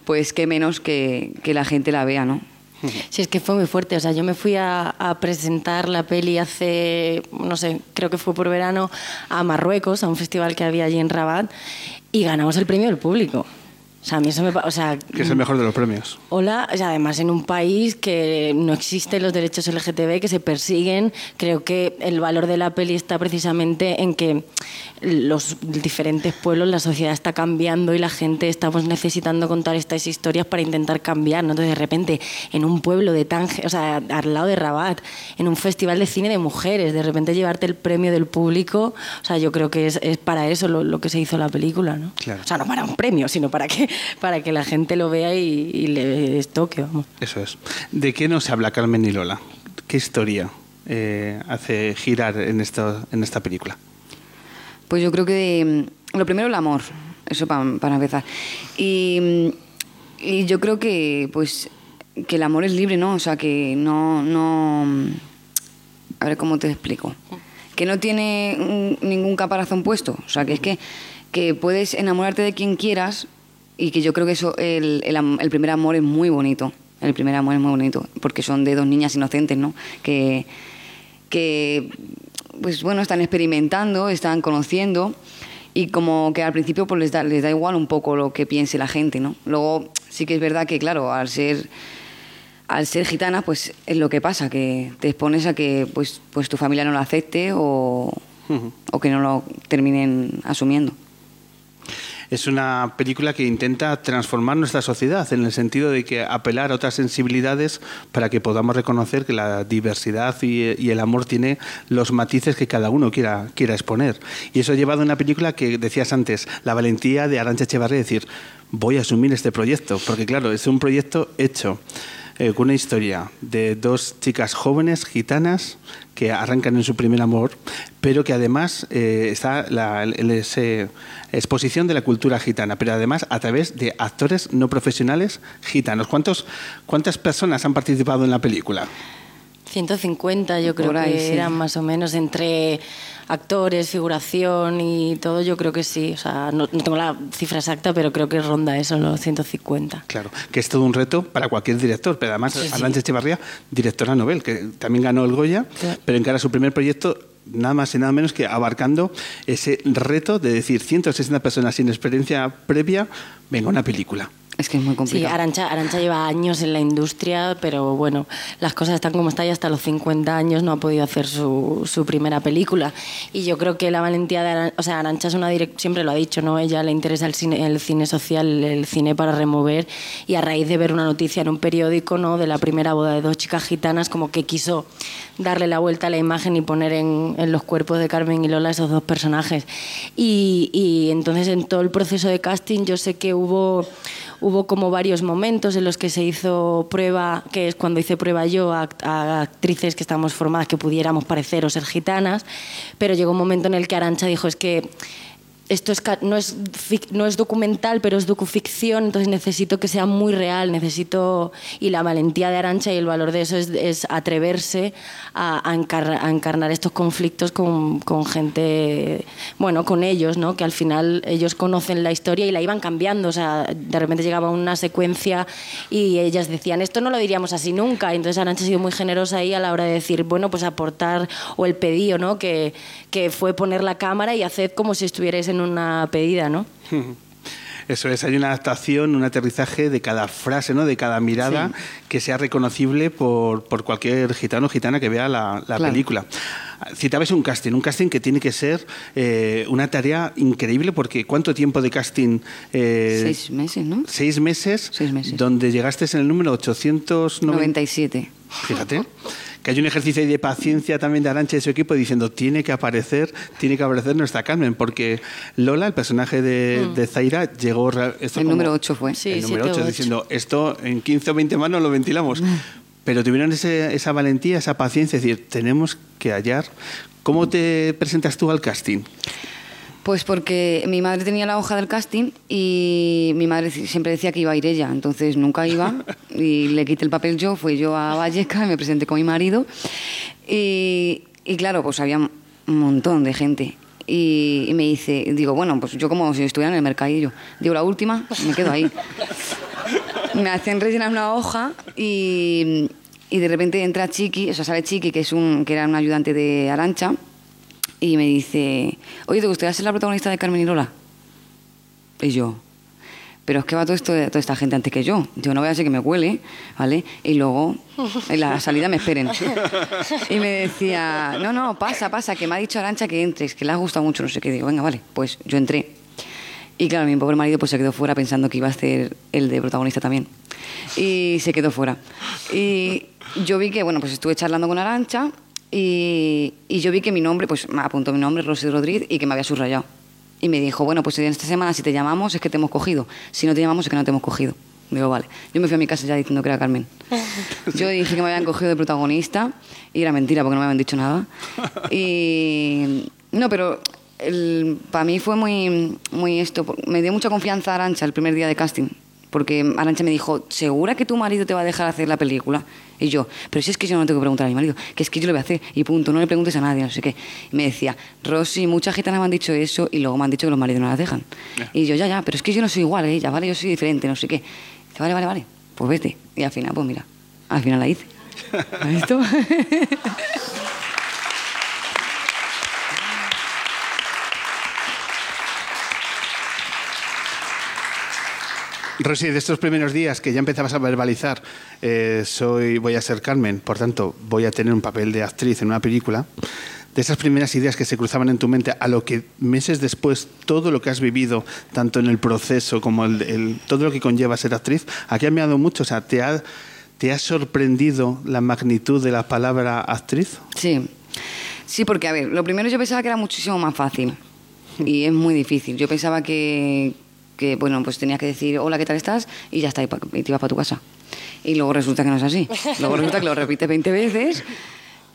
S7: pues qué menos que, que la gente la vea, ¿no?
S6: Sí, es que fue muy fuerte. O sea, yo me fui a, a presentar la peli hace, no sé, creo que fue por verano, a Marruecos, a un festival que había allí en Rabat, y ganamos el premio del público. O sea, a mí eso me... O sea,
S1: Que es el mejor de los premios.
S6: Hola, o sea, además en un país que no existen los derechos LGTB, que se persiguen, creo que el valor de la peli está precisamente en que los diferentes pueblos, la sociedad está cambiando y la gente estamos necesitando contar estas historias para intentar cambiar. ¿no? Entonces, de repente, en un pueblo de Tánger, o sea, al lado de Rabat, en un festival de cine de mujeres, de repente llevarte el premio del público, o sea, yo creo que es, es para eso lo, lo que se hizo la película, ¿no?
S1: Claro.
S6: O sea, no para un premio, sino para que, para que la gente lo vea y, y le toque, vamos.
S1: Eso es. ¿De qué nos habla Carmen y Lola? ¿Qué historia eh, hace girar en, esto, en esta película?
S7: Pues yo creo que mm, lo primero el amor, eso pa- para empezar. Y, mm, y yo creo que pues que el amor es libre, ¿no? O sea, que no no a ver cómo te explico. Que no tiene mm, ningún caparazón puesto, o sea, que es que que puedes enamorarte de quien quieras y que yo creo que eso el, el el primer amor es muy bonito. El primer amor es muy bonito porque son de dos niñas inocentes, ¿no? Que que pues bueno, están experimentando, están conociendo y como que al principio pues les da, les da igual un poco lo que piense la gente, ¿no? Luego sí que es verdad que claro, al ser al ser gitana pues es lo que pasa, que te expones a que pues pues tu familia no lo acepte o, o que no lo terminen asumiendo.
S1: Es una película que intenta transformar nuestra sociedad en el sentido de que apelar a otras sensibilidades para que podamos reconocer que la diversidad y, el amor tiene los matices que cada uno quiera, quiera exponer. Y eso ha llevado a una película que decías antes, la valentía de Arancha Echevarría, decir, voy a asumir este proyecto, porque claro, es un proyecto hecho eh, con una historia de dos chicas jóvenes gitanas que arrancan en su primer amor, pero que además eh, está la exposición de la cultura gitana, pero además a través de actores no profesionales gitanos. ¿Cuántos, ¿Cuántas personas han participado en la película?
S6: 150 yo creo
S7: ahí,
S6: que
S7: sí.
S6: eran más o menos entre actores, figuración y todo, yo creo que sí. O sea, no, no tengo la cifra exacta, pero creo que ronda eso, los 150.
S1: Claro, que es todo un reto para cualquier director, pero además
S6: Sí, sí.
S1: Arantxa Echevarría, directora Nobel, que también ganó el Goya, pero encara su primer proyecto nada más y nada menos que abarcando ese reto de decir 160 personas sin experiencia previa, venga una película.
S7: Es que es muy
S6: Sí,
S7: complicado.
S6: Arancha, Arancha lleva años en la industria, pero bueno, las cosas están como están y hasta los 50 años no ha podido hacer su, su primera película. Y yo creo que la valentía de Arancha, o sea, Arancha es una direct- siempre lo ha dicho, ¿no? Ella le interesa el cine, el cine social, el cine para remover y a raíz de ver una noticia en un periódico, ¿no? De la primera boda de dos chicas gitanas, como que quiso darle la vuelta a la imagen y poner en, en los cuerpos de Carmen y Lola esos dos personajes. Y, y entonces en todo el proceso de casting yo sé que hubo hubo como varios momentos en los que se hizo prueba, que es cuando hice prueba yo a, a actrices que estábamos formadas que pudiéramos parecer o ser gitanas, pero llegó un momento en el que Arancha dijo es que esto es, no, es, no es documental, pero es docuficción, entonces necesito que sea muy real, necesito... Y la valentía de Arancha y el valor de eso es, es atreverse a, a, encar, a, encarnar estos conflictos con, con, gente, bueno, con ellos, ¿no? Que al final ellos conocen la historia y la iban cambiando, o sea, de repente llegaba una secuencia y ellas decían, esto no lo diríamos así nunca, entonces Arancha ha sido muy generosa ahí a la hora de decir, bueno, pues aportar, o el pedido, ¿no? Que, que fue poner la cámara y hacer como si estuvierais en una pedida, ¿no?
S1: Eso es, hay una adaptación, un aterrizaje de cada frase, ¿no? de cada mirada sí. que sea reconocible por, por, cualquier gitano o gitana que vea la, la claro. película. Citabais un casting, un casting que tiene que ser eh, una tarea increíble porque ¿cuánto tiempo de casting?
S7: Eh, seis meses, ¿no?
S1: Seis meses,
S7: seis meses.
S1: donde llegaste en el número 897. Fíjate que hay un ejercicio de paciencia también de Arancha y de su equipo diciendo tiene que aparecer, tiene que aparecer nuestra Carmen, porque Lola, el personaje de, mm. de Zaira, llegó...
S7: Esto el como, número 8 fue.
S6: Sí,
S1: el número 8, diciendo esto en 15 o 20 manos lo ventilamos. Mm. Pero tuvieron ese, esa valentía, esa paciencia, es decir, tenemos que hallar. ¿Cómo te presentas tú al casting?
S7: Pues porque mi madre tenía la hoja del casting y mi madre siempre decía que iba a ir ella, entonces nunca iba y le quité el papel yo, fui yo a Valleca y me presenté con mi marido. Y, y claro, pues había un montón de gente. Y, y, me dice, digo, bueno, pues yo como si estuviera en el mercadillo, digo, la última, me quedo ahí. me hacen rellenar una hoja y, y de repente entra Chiqui, o sea, sale Chiqui, que, es un, que era un ayudante de Arancha, y me dice, oye, ¿te gustaría ser la protagonista de Carmen y Lola? Y yo, pero es que va todo esto, toda esta gente antes que yo. Yo no voy a hacer que me huele, ¿vale? Y luego en la salida me esperen. Y me decía, no, no, pasa, pasa, que me ha dicho Arancha que entres, que le ha gustado mucho, no sé qué. Digo, venga, vale, pues yo entré. Y claro, mi pobre marido pues se quedó fuera pensando que iba a ser el de protagonista también. Y se quedó fuera. Y yo vi que, bueno, pues estuve charlando con Arancha y, y, yo vi que mi nombre, pues me apuntó mi nombre, Rosy Rodríguez, y que me había subrayado. Y me dijo, bueno, pues en esta semana si te llamamos es que te hemos cogido, si no te llamamos es que no te hemos cogido. Digo, vale. Yo me fui a mi casa ya diciendo que era Carmen. Yo dije que me habían cogido de protagonista y era mentira porque no me habían dicho nada. Y no, pero para mí fue muy, muy esto. Me dio mucha confianza Arancha el primer día de casting. Porque Arancha me dijo, ¿segura que tu marido te va a dejar hacer la película? Y yo, pero si es que yo no tengo que preguntar a mi marido, que es que yo lo voy a hacer y punto, no le preguntes a nadie, no sé qué. Y me decía, Rosy, muchas gitanas me han dicho eso y luego me han dicho que los maridos no las dejan. Yeah. Y yo, ya, ya, pero es que yo no soy igual a ella, ¿vale? Yo soy diferente, no sé qué. Y dice, vale, vale, vale, pues vete. Y al final, pues mira, al final la hice. ¿Has visto?
S1: Rosy, de estos primeros días que ya empezabas a verbalizar, eh, soy, voy a ser Carmen, por tanto, voy a tener un papel de actriz en una película, de esas primeras ideas que se cruzaban en tu mente, a lo que meses después, todo lo que has vivido, tanto en el proceso como el, el, todo lo que conlleva ser actriz, ha cambiado mucho. O sea, ¿te ha, ¿te ha sorprendido la magnitud de la palabra actriz?
S7: Sí. Sí, porque, a ver, lo primero yo pensaba que era muchísimo más fácil. Y es muy difícil. Yo pensaba que, que bueno, pues tenía que decir, hola, ¿qué tal estás? Y ya está, y te ibas para tu casa. Y luego resulta que no es así. Luego resulta que lo repites 20 veces.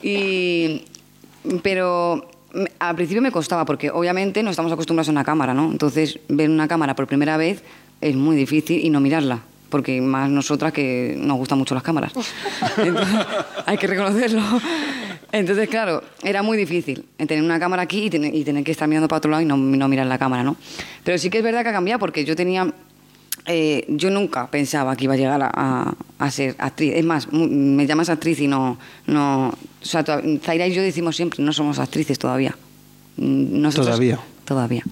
S7: Y, pero al principio me costaba, porque obviamente no estamos acostumbrados a una cámara, ¿no? Entonces, ver una cámara por primera vez es muy difícil y no mirarla. Porque más nosotras que nos gustan mucho las cámaras. Entonces, hay que reconocerlo. Entonces, claro, era muy difícil tener una cámara aquí y tener, y tener que estar mirando para otro lado y no, no, mirar la cámara, ¿no? Pero sí que es verdad que ha cambiado porque yo tenía... Eh, yo nunca pensaba que iba a llegar a, a, a, ser actriz. Es más, me llamas actriz y no... no o sea, Zaira y yo decimos siempre, no somos actrices todavía.
S1: Nosotros, ¿Todavía?
S7: Todavía.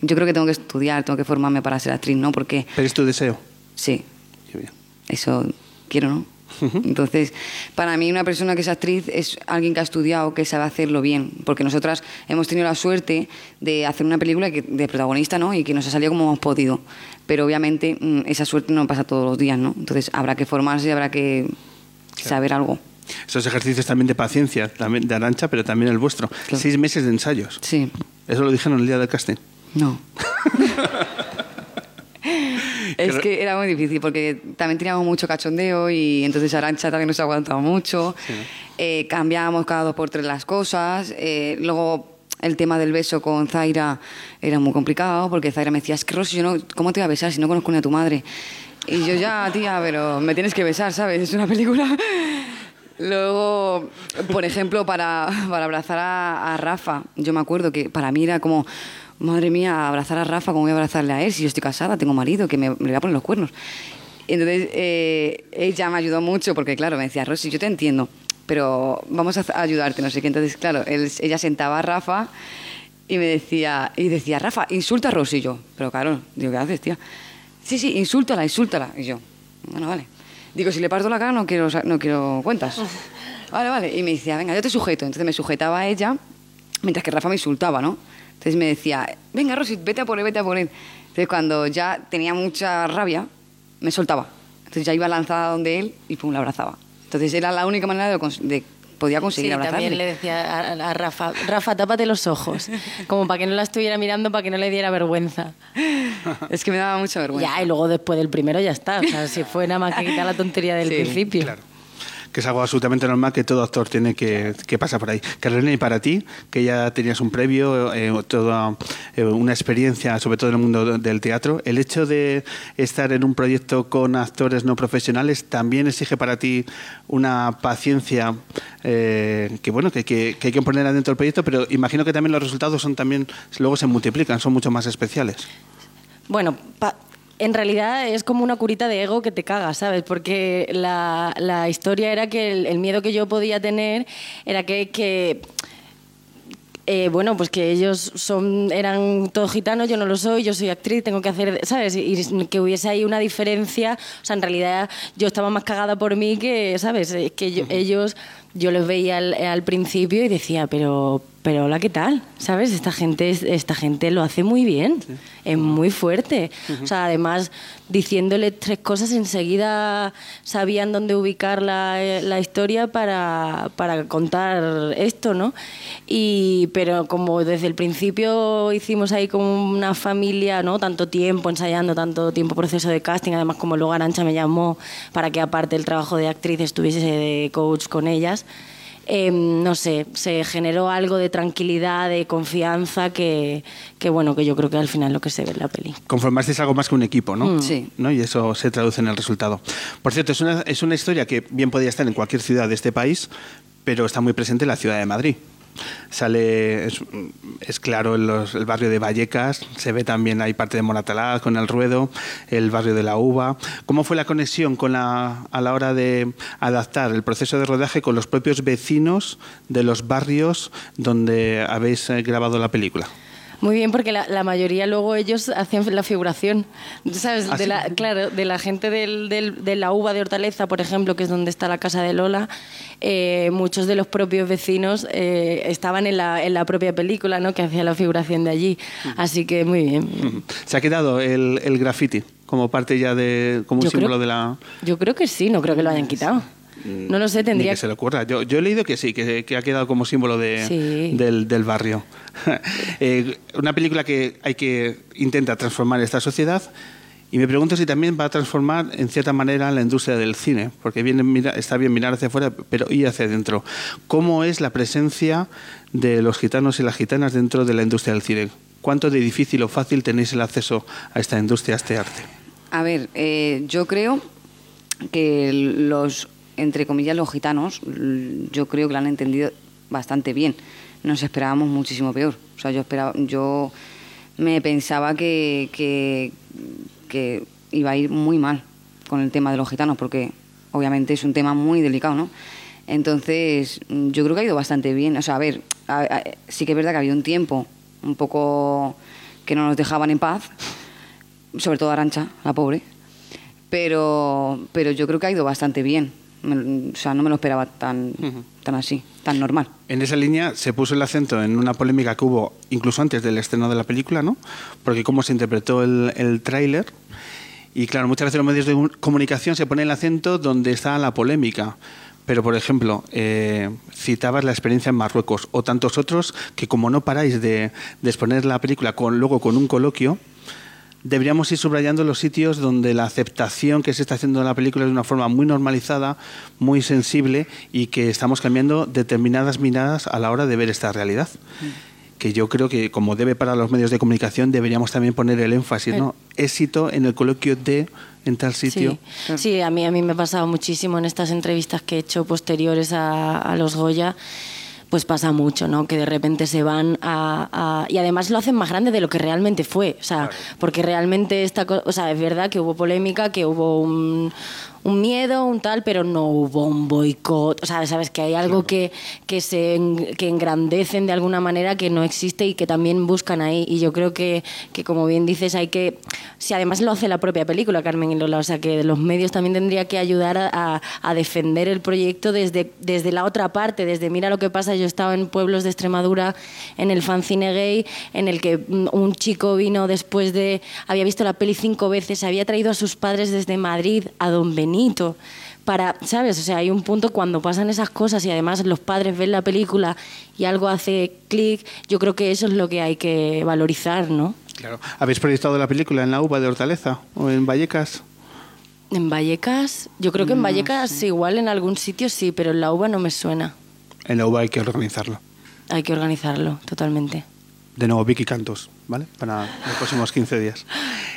S7: Yo creo que tengo que estudiar, tengo que formarme para ser actriz, ¿no? Porque...
S1: ¿Pero es tu deseo?
S7: Sí. Eso quiero, ¿no? Entonces, para mí una persona que es actriz es alguien que ha estudiado, que sabe hacerlo bien, porque nosotras hemos tenido la suerte de hacer una película que, de protagonista, ¿no? Y que nos ha salido como hemos podido. Pero obviamente mm, esa suerte no pasa todos los días, ¿no? Entonces habrá que formarse habrá que claro. saber algo.
S1: Esos ejercicios también de paciencia, también de Arancha, pero también el vuestro. Claro. Seis meses de ensayos.
S7: Sí.
S1: ¿Eso lo dijeron el día del casting?
S7: No. es que era muy difícil porque también teníamos mucho cachondeo y entonces Arancha también nos aguantaba mucho. Eh, cambiábamos cada dos por tres las cosas. Eh, luego el tema del beso con Zaira era muy complicado porque Zaira me decía, es que Rosy, yo no, ¿cómo te voy a besar si no conozco ni a tu madre? Y yo ya, tía, pero me tienes que besar, ¿sabes? Es una película. Luego, por ejemplo, para, para abrazar a, a Rafa, yo me acuerdo que para mí era como, madre mía, abrazar a Rafa, ¿cómo voy a abrazarle a él? Si yo estoy casada, tengo marido, que me, me voy a poner los cuernos. Entonces eh, ella me ayudó mucho porque, claro, me decía, Rosy, yo te entiendo, pero vamos a ayudarte, no sé qué. Entonces, claro, él- ella sentaba a Rafa y me decía, y decía, Rafa, insulta a Rosy. Y yo, pero claro, digo, ¿qué haces, tía? Sí, sí, insúltala, insúltala. Y yo, bueno, vale. Digo, si le parto la cara no quiero, no quiero cuentas. Vale, vale. Y me decía, venga, yo te sujeto. Entonces me sujetaba a ella, mientras que Rafa me insultaba, ¿no? Entonces me decía, venga, Rosy, vete a por él, vete a por él. Entonces cuando ya tenía mucha rabia, me soltaba. Entonces ya iba lanzada donde él y pum, la abrazaba. Entonces era la única manera de, de podía conseguir
S6: Sí,
S7: abrazarle.
S6: también le decía a, a Rafa, Rafa, tápate los ojos, como para que no la estuviera mirando, para que no le diera vergüenza.
S7: Es que me daba mucha vergüenza.
S6: Ya, y luego después del primero ya está, o sea, si fue nada más que quitar la tontería del principio.
S1: Que es algo absolutamente normal que todo actor tiene que, que pasar por ahí. Carolina, y para ti, que ya tenías un previo, eh, toda eh, una experiencia, sobre todo en el mundo del teatro, el hecho de estar en un proyecto con actores no profesionales también exige para ti una paciencia eh, que bueno que, que- que hay que poner dentro del proyecto, pero imagino que también los resultados son también luego se multiplican, son mucho más especiales.
S6: Bueno, pa- en realidad es como una curita de ego que te caga, ¿sabes? Porque la, la historia era que el, el miedo que yo podía tener era que, que eh, bueno, pues que ellos son, eran todos gitanos, yo no lo soy, yo soy actriz, tengo que hacer, ¿sabes? Y, y que hubiese ahí una diferencia. O sea, en realidad yo estaba más cagada por mí que, ¿sabes? Es que yo- ellos, yo los veía al, al principio y decía, pero, pero hola, ¿qué tal? ¿Sabes? Esta gente, es- esta gente lo hace muy bien, es muy fuerte. O sea, además, diciéndole tres cosas, enseguida sabían dónde ubicar la, la historia para, para contar esto, ¿no? Y, pero como desde el principio hicimos ahí como una familia, ¿no? Tanto tiempo ensayando, tanto tiempo proceso de casting, además como luego Arancha me llamó para que aparte del trabajo de actriz estuviese de coach con ellas, eh, no sé, se generó algo de tranquilidad, de confianza que, que, bueno, que yo creo que al final es lo que se ve en la peli.
S1: Conformasteis algo más que un equipo, ¿no?
S6: Mm.
S7: Sí.
S1: ¿no? Y eso se traduce en el resultado. Por cierto, es una, es una historia que bien podría estar en cualquier ciudad de este país, pero está muy presente en la ciudad de Madrid. Sale, es, claro, en los- el barrio de Vallecas, se ve también, hay parte de Moratalá con el Ruedo, el barrio de la Uva. ¿Cómo fue la conexión con la, a la hora de adaptar el proceso de rodaje con los propios vecinos de los barrios donde habéis eh, grabado la película?
S6: Muy bien, porque la, la mayoría luego ellos hacen la figuración, ¿sabes?
S1: ¿Ah,
S6: de
S1: sí?
S6: la, claro, de la gente del, del- de la uva de Hortaleza, por ejemplo, que es donde está la casa de Lola, eh, muchos de los propios vecinos eh, estaban en la, en la propia película, ¿no? Que hacía la figuración de allí. Así que muy bien.
S1: ¿Se ha quedado el, el graffiti como parte ya de, como un
S6: Yo creo-
S1: símbolo de la...
S6: Yo creo que sí, no creo que lo hayan quitado. No lo sé,
S1: Ni
S6: tendría
S1: que se le ocurra. Yo, yo he leído que sí, que, que ha quedado como símbolo de,
S6: Sí.
S1: del, del barrio. Eh, una película que hay que intenta transformar esta sociedad y me pregunto si también va a transformar en cierta manera la industria del cine, porque viene, mira, está bien mirar hacia afuera, pero ir hacia adentro. ¿Cómo es la presencia de los gitanos y las gitanas dentro de la industria del cine? ¿Cuánto de difícil o fácil tenéis el acceso a esta industria, a este arte?
S7: A ver, eh, yo creo que los, entre comillas, los gitanos, yo creo que lo han entendido bastante bien. Nos esperábamos muchísimo peor. O sea, yo esperaba, yo me pensaba que, que, que iba a ir muy mal con el tema de los gitanos, porque obviamente es un tema muy delicado, ¿no? Entonces, yo creo que ha ido bastante bien. O sea, a ver, a- sí que es verdad que había un tiempo un poco que no nos dejaban en paz, sobre todo Arancha, la pobre, pero, pero yo creo que ha ido bastante bien. Me- o sea, no me lo esperaba tan, tan así, tan normal.
S1: En esa línea se puso el acento en una polémica que hubo incluso antes del estreno de la película, ¿no? Porque cómo se interpretó el, el tráiler. Y claro, muchas veces los medios de un- comunicación se pone el acento donde está la polémica. Pero, por ejemplo, eh, citabas la experiencia en Marruecos o tantos otros que como no paráis de, de exponer la película con, luego con un coloquio, deberíamos ir subrayando los sitios donde la aceptación que se está haciendo de la película es de una forma muy normalizada, muy sensible y que estamos cambiando determinadas miradas a la hora de ver esta realidad. Que yo creo que, como debe para los medios de comunicación, deberíamos también poner el énfasis, ¿no? Éxito en el coloquio de en tal sitio.
S6: Sí, sí, a, mí, a mí me ha pasado muchísimo en estas entrevistas que he hecho posteriores a, a los Goya pues pasa mucho, ¿no? Que de repente se van a, a- y además lo hacen más grande de lo que realmente fue, o sea, porque realmente esta cosa, o sea, es verdad que hubo polémica, que hubo un, un miedo, un tal, pero no hubo un boicot, o sea, sabes que hay algo que, que se que engrandecen de alguna manera que no existe y que también buscan ahí. Y yo creo que, que como bien dices hay que si además lo hace la propia película Carmen y Lola, o sea que los medios también tendría que ayudar a, a- defender el proyecto desde, desde la otra parte, desde mira lo que pasa, yo estaba en pueblos de Extremadura en el fanzine gay, en el que mm, un chico vino después de, había visto la peli cinco veces, había traído a sus padres desde Madrid a Don Benito para, ¿sabes? O sea, hay un punto cuando pasan esas cosas y además los padres ven la película y algo hace clic, yo creo que eso es lo que hay que valorizar, ¿no?
S1: Claro. ¿Habéis proyectado la película en la UBA de Hortaleza o en Vallecas?
S6: En Vallecas, yo creo que en Vallecas igual en algún sitio sí, pero en la UBA no me suena.
S1: En la UBA hay que organizarlo.
S6: Hay que organizarlo, totalmente.
S1: De nuevo, Vicky Cantos, ¿vale? Para los próximos 15 días.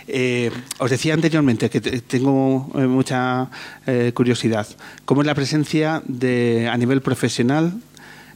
S1: Eh, os decía anteriormente que te- tengo eh, mucha eh, curiosidad. ¿Cómo es la presencia de, a nivel profesional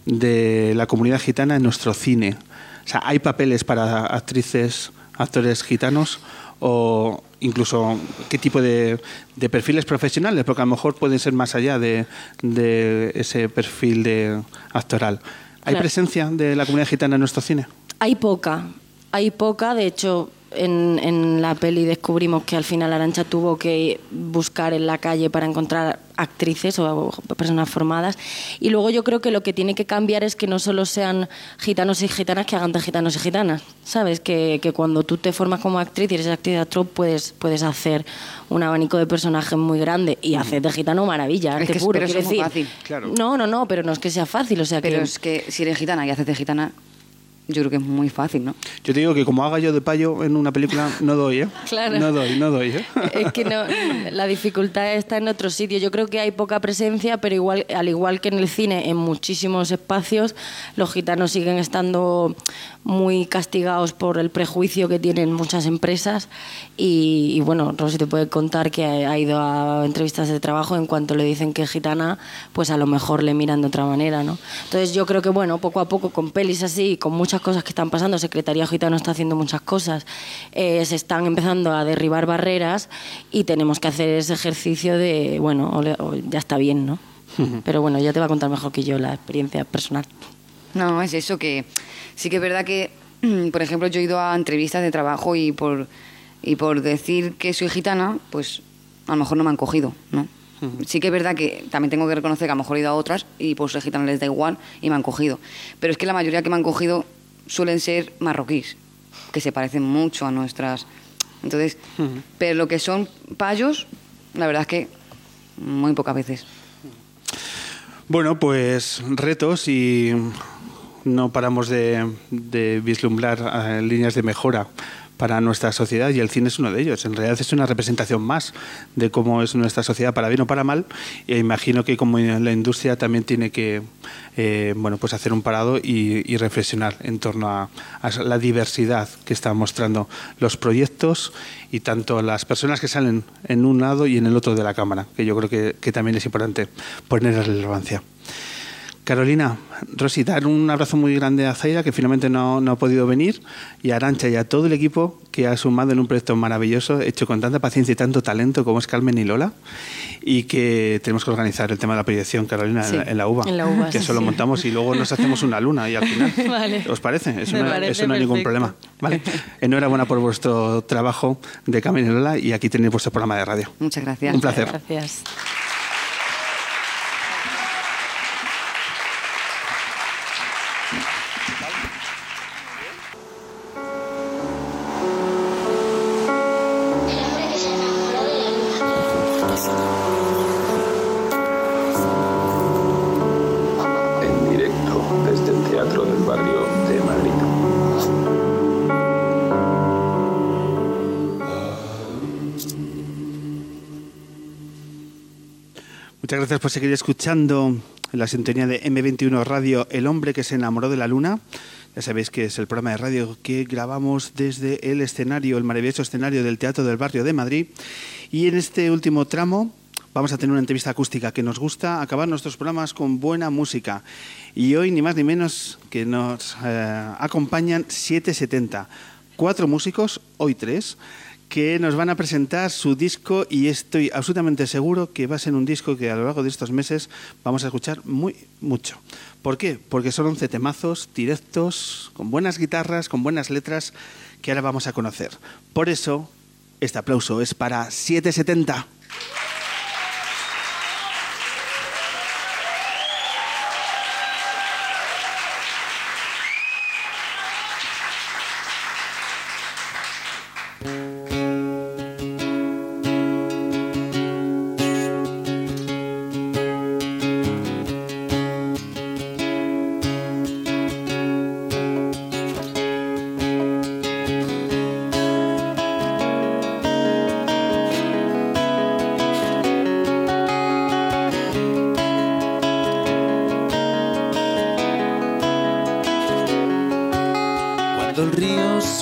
S1: de la comunidad gitana en nuestro cine? O sea, ¿hay papeles para actrices, actores gitanos? ¿O incluso qué tipo de, de perfiles profesionales? Porque a lo mejor pueden ser más allá de, de ese perfil de actoral. ¿Hay
S6: Claro.
S1: presencia de la comunidad gitana en nuestro cine?
S6: Hay poca, hay poca, de hecho en, en la peli descubrimos que al final Arancha tuvo que buscar en la calle para encontrar actrices o personas formadas y luego yo creo que lo que tiene que cambiar es que no solo sean gitanos y gitanas que hagan de gitanos y gitanas, ¿sabes? Que, que cuando tú te formas como actriz y eres actriz de actor puedes, puedes hacer un abanico de personajes muy grande y hacer de gitano maravilla,
S7: Es que-
S6: puro,
S7: pero eso es muy
S6: decir.
S7: fácil.
S6: No, no, no, pero no es que sea fácil, o sea
S7: Pero
S6: que...
S7: es que si eres gitana y haces de gitana, yo creo que es muy fácil, ¿no?
S1: Yo te digo que como haga yo de payo en una película, no doy, ¿eh?
S6: Claro.
S1: No doy, no doy, ¿eh?
S6: Es que no, la dificultad está en otro sitio. Yo creo que hay poca presencia, pero igual, al igual que en el cine, en muchísimos espacios, los gitanos siguen estando muy castigados por el prejuicio que tienen muchas empresas. Y, y bueno, Rosy te puede contar que ha, ido a entrevistas de trabajo en cuanto le dicen que es gitana, pues a lo mejor le miran de otra manera, ¿no? Entonces yo creo que bueno, poco a poco con pelis así, con muchas cosas que están pasando, Secretaría Gitano está haciendo muchas cosas, eh, se están empezando a derribar barreras y tenemos que hacer ese ejercicio de, bueno, ole- o ya está bien, ¿no? Pero bueno, ya te va a contar mejor que yo la experiencia personal.
S7: No, es eso que sí que es verdad que, por ejemplo, yo he ido a entrevistas de trabajo y por, y por decir que soy gitana, pues a lo mejor no me han cogido, ¿no? Sí que es verdad que también tengo que reconocer que a lo mejor he ido a otras y por ser gitana les da igual y me han cogido. Pero es que la mayoría que me han cogido suelen ser marroquíes, que se parecen mucho a nuestras. Entonces, pero lo que son payos, la verdad es que muy pocas veces.
S1: Bueno, pues retos y no paramos de, vislumbrar eh, líneas de mejora para nuestra sociedad y el cine es uno de ellos. En realidad es una representación más de cómo es nuestra sociedad para bien o para mal y imagino que como la industria también tiene que eh, bueno pues hacer un parado y, reflexionar en torno a, a la diversidad que están mostrando los proyectos y tanto las personas que salen en un lado y en el otro de la cámara, que yo creo que, que también es importante poner relevancia. Carolina, Rosy, dar un abrazo muy grande a Zaira, que finalmente no, no ha podido venir, y a Arancha y a todo el equipo que ha sumado en un proyecto maravilloso, hecho con tanta paciencia y tanto talento como es Carmen y Lola, y que tenemos que organizar el tema de la proyección, Carolina, en la- en, la UBA.
S6: en la UBA,
S1: que
S6: sí,
S1: eso lo montamos y luego nos hacemos una luna y al final.
S6: Vale.
S1: ¿Os parece? Eso,
S6: Me
S1: no,
S6: parece
S1: eso no hay ningún problema. ¿vale? Enhorabuena por vuestro trabajo de Carmen y Lola y aquí tenéis vuestro programa de radio.
S7: Muchas gracias.
S1: Un placer.
S6: Gracias.
S1: Por seguir escuchando la sintonía de M21 Radio El hombre que se enamoró de la luna. Ya sabéis que es el programa de radio que grabamos desde el escenario, el maravilloso escenario del Teatro del Barrio de Madrid. Y en este último tramo vamos a tener una entrevista acústica que nos gusta acabar nuestros programas con buena música. Y hoy ni más ni menos que nos eh, acompañan 770. Cuatro músicos, hoy tres, que nos van a presentar su disco y estoy absolutamente seguro que va a ser un disco que a lo largo de estos meses vamos a escuchar muy mucho. ¿Por qué? Porque son 11 temazos directos, con buenas guitarras, con buenas letras, que ahora vamos a conocer. Por eso, este aplauso es para 770.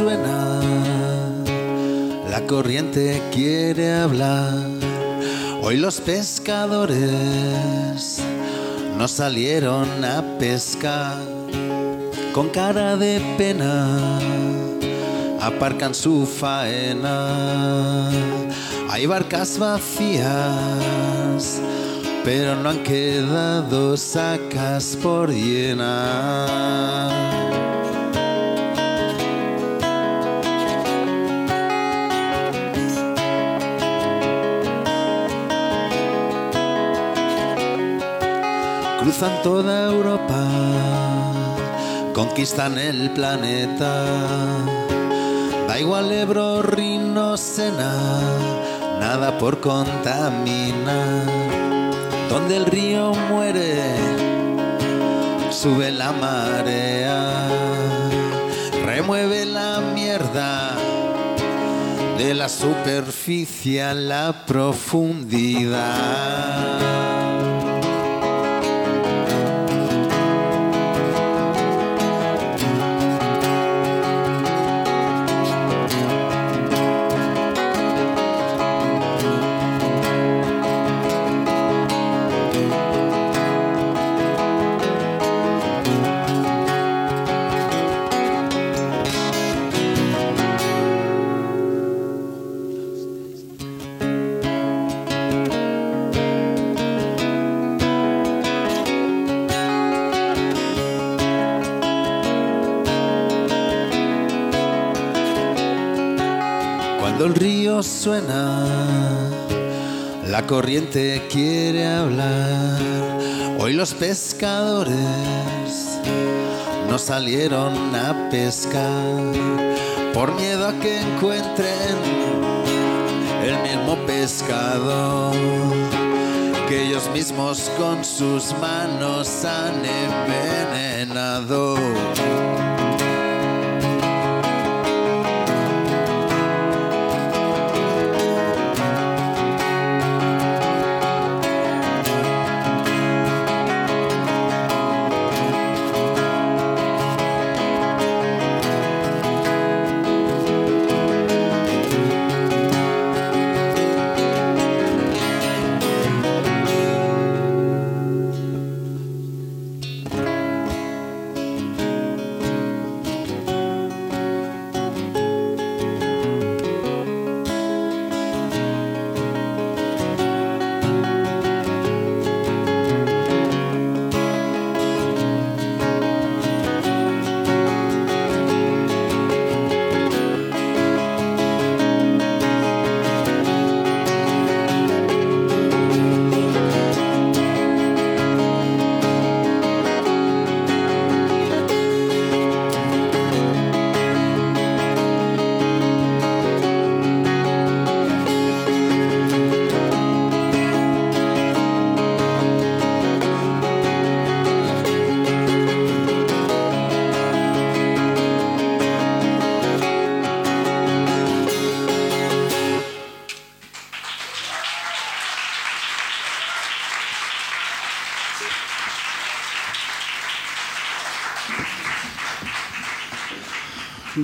S12: Suena, la corriente quiere hablar. Hoy los pescadores no salieron a pescar con cara de pena. Aparcan su faena. Hay barcas vacías, pero no han quedado sacas por llenar. Cruzan toda Europa, conquistan el planeta. Da igual Ebro, Rino, Sena, nada por contaminar. Donde el río muere, sube la marea, remueve la mierda de la superficie a la profundidad. La corriente quiere hablar. Hoy los pescadores no salieron a pescar por miedo a que encuentren el mismo pescado que ellos mismos con sus manos han envenenado.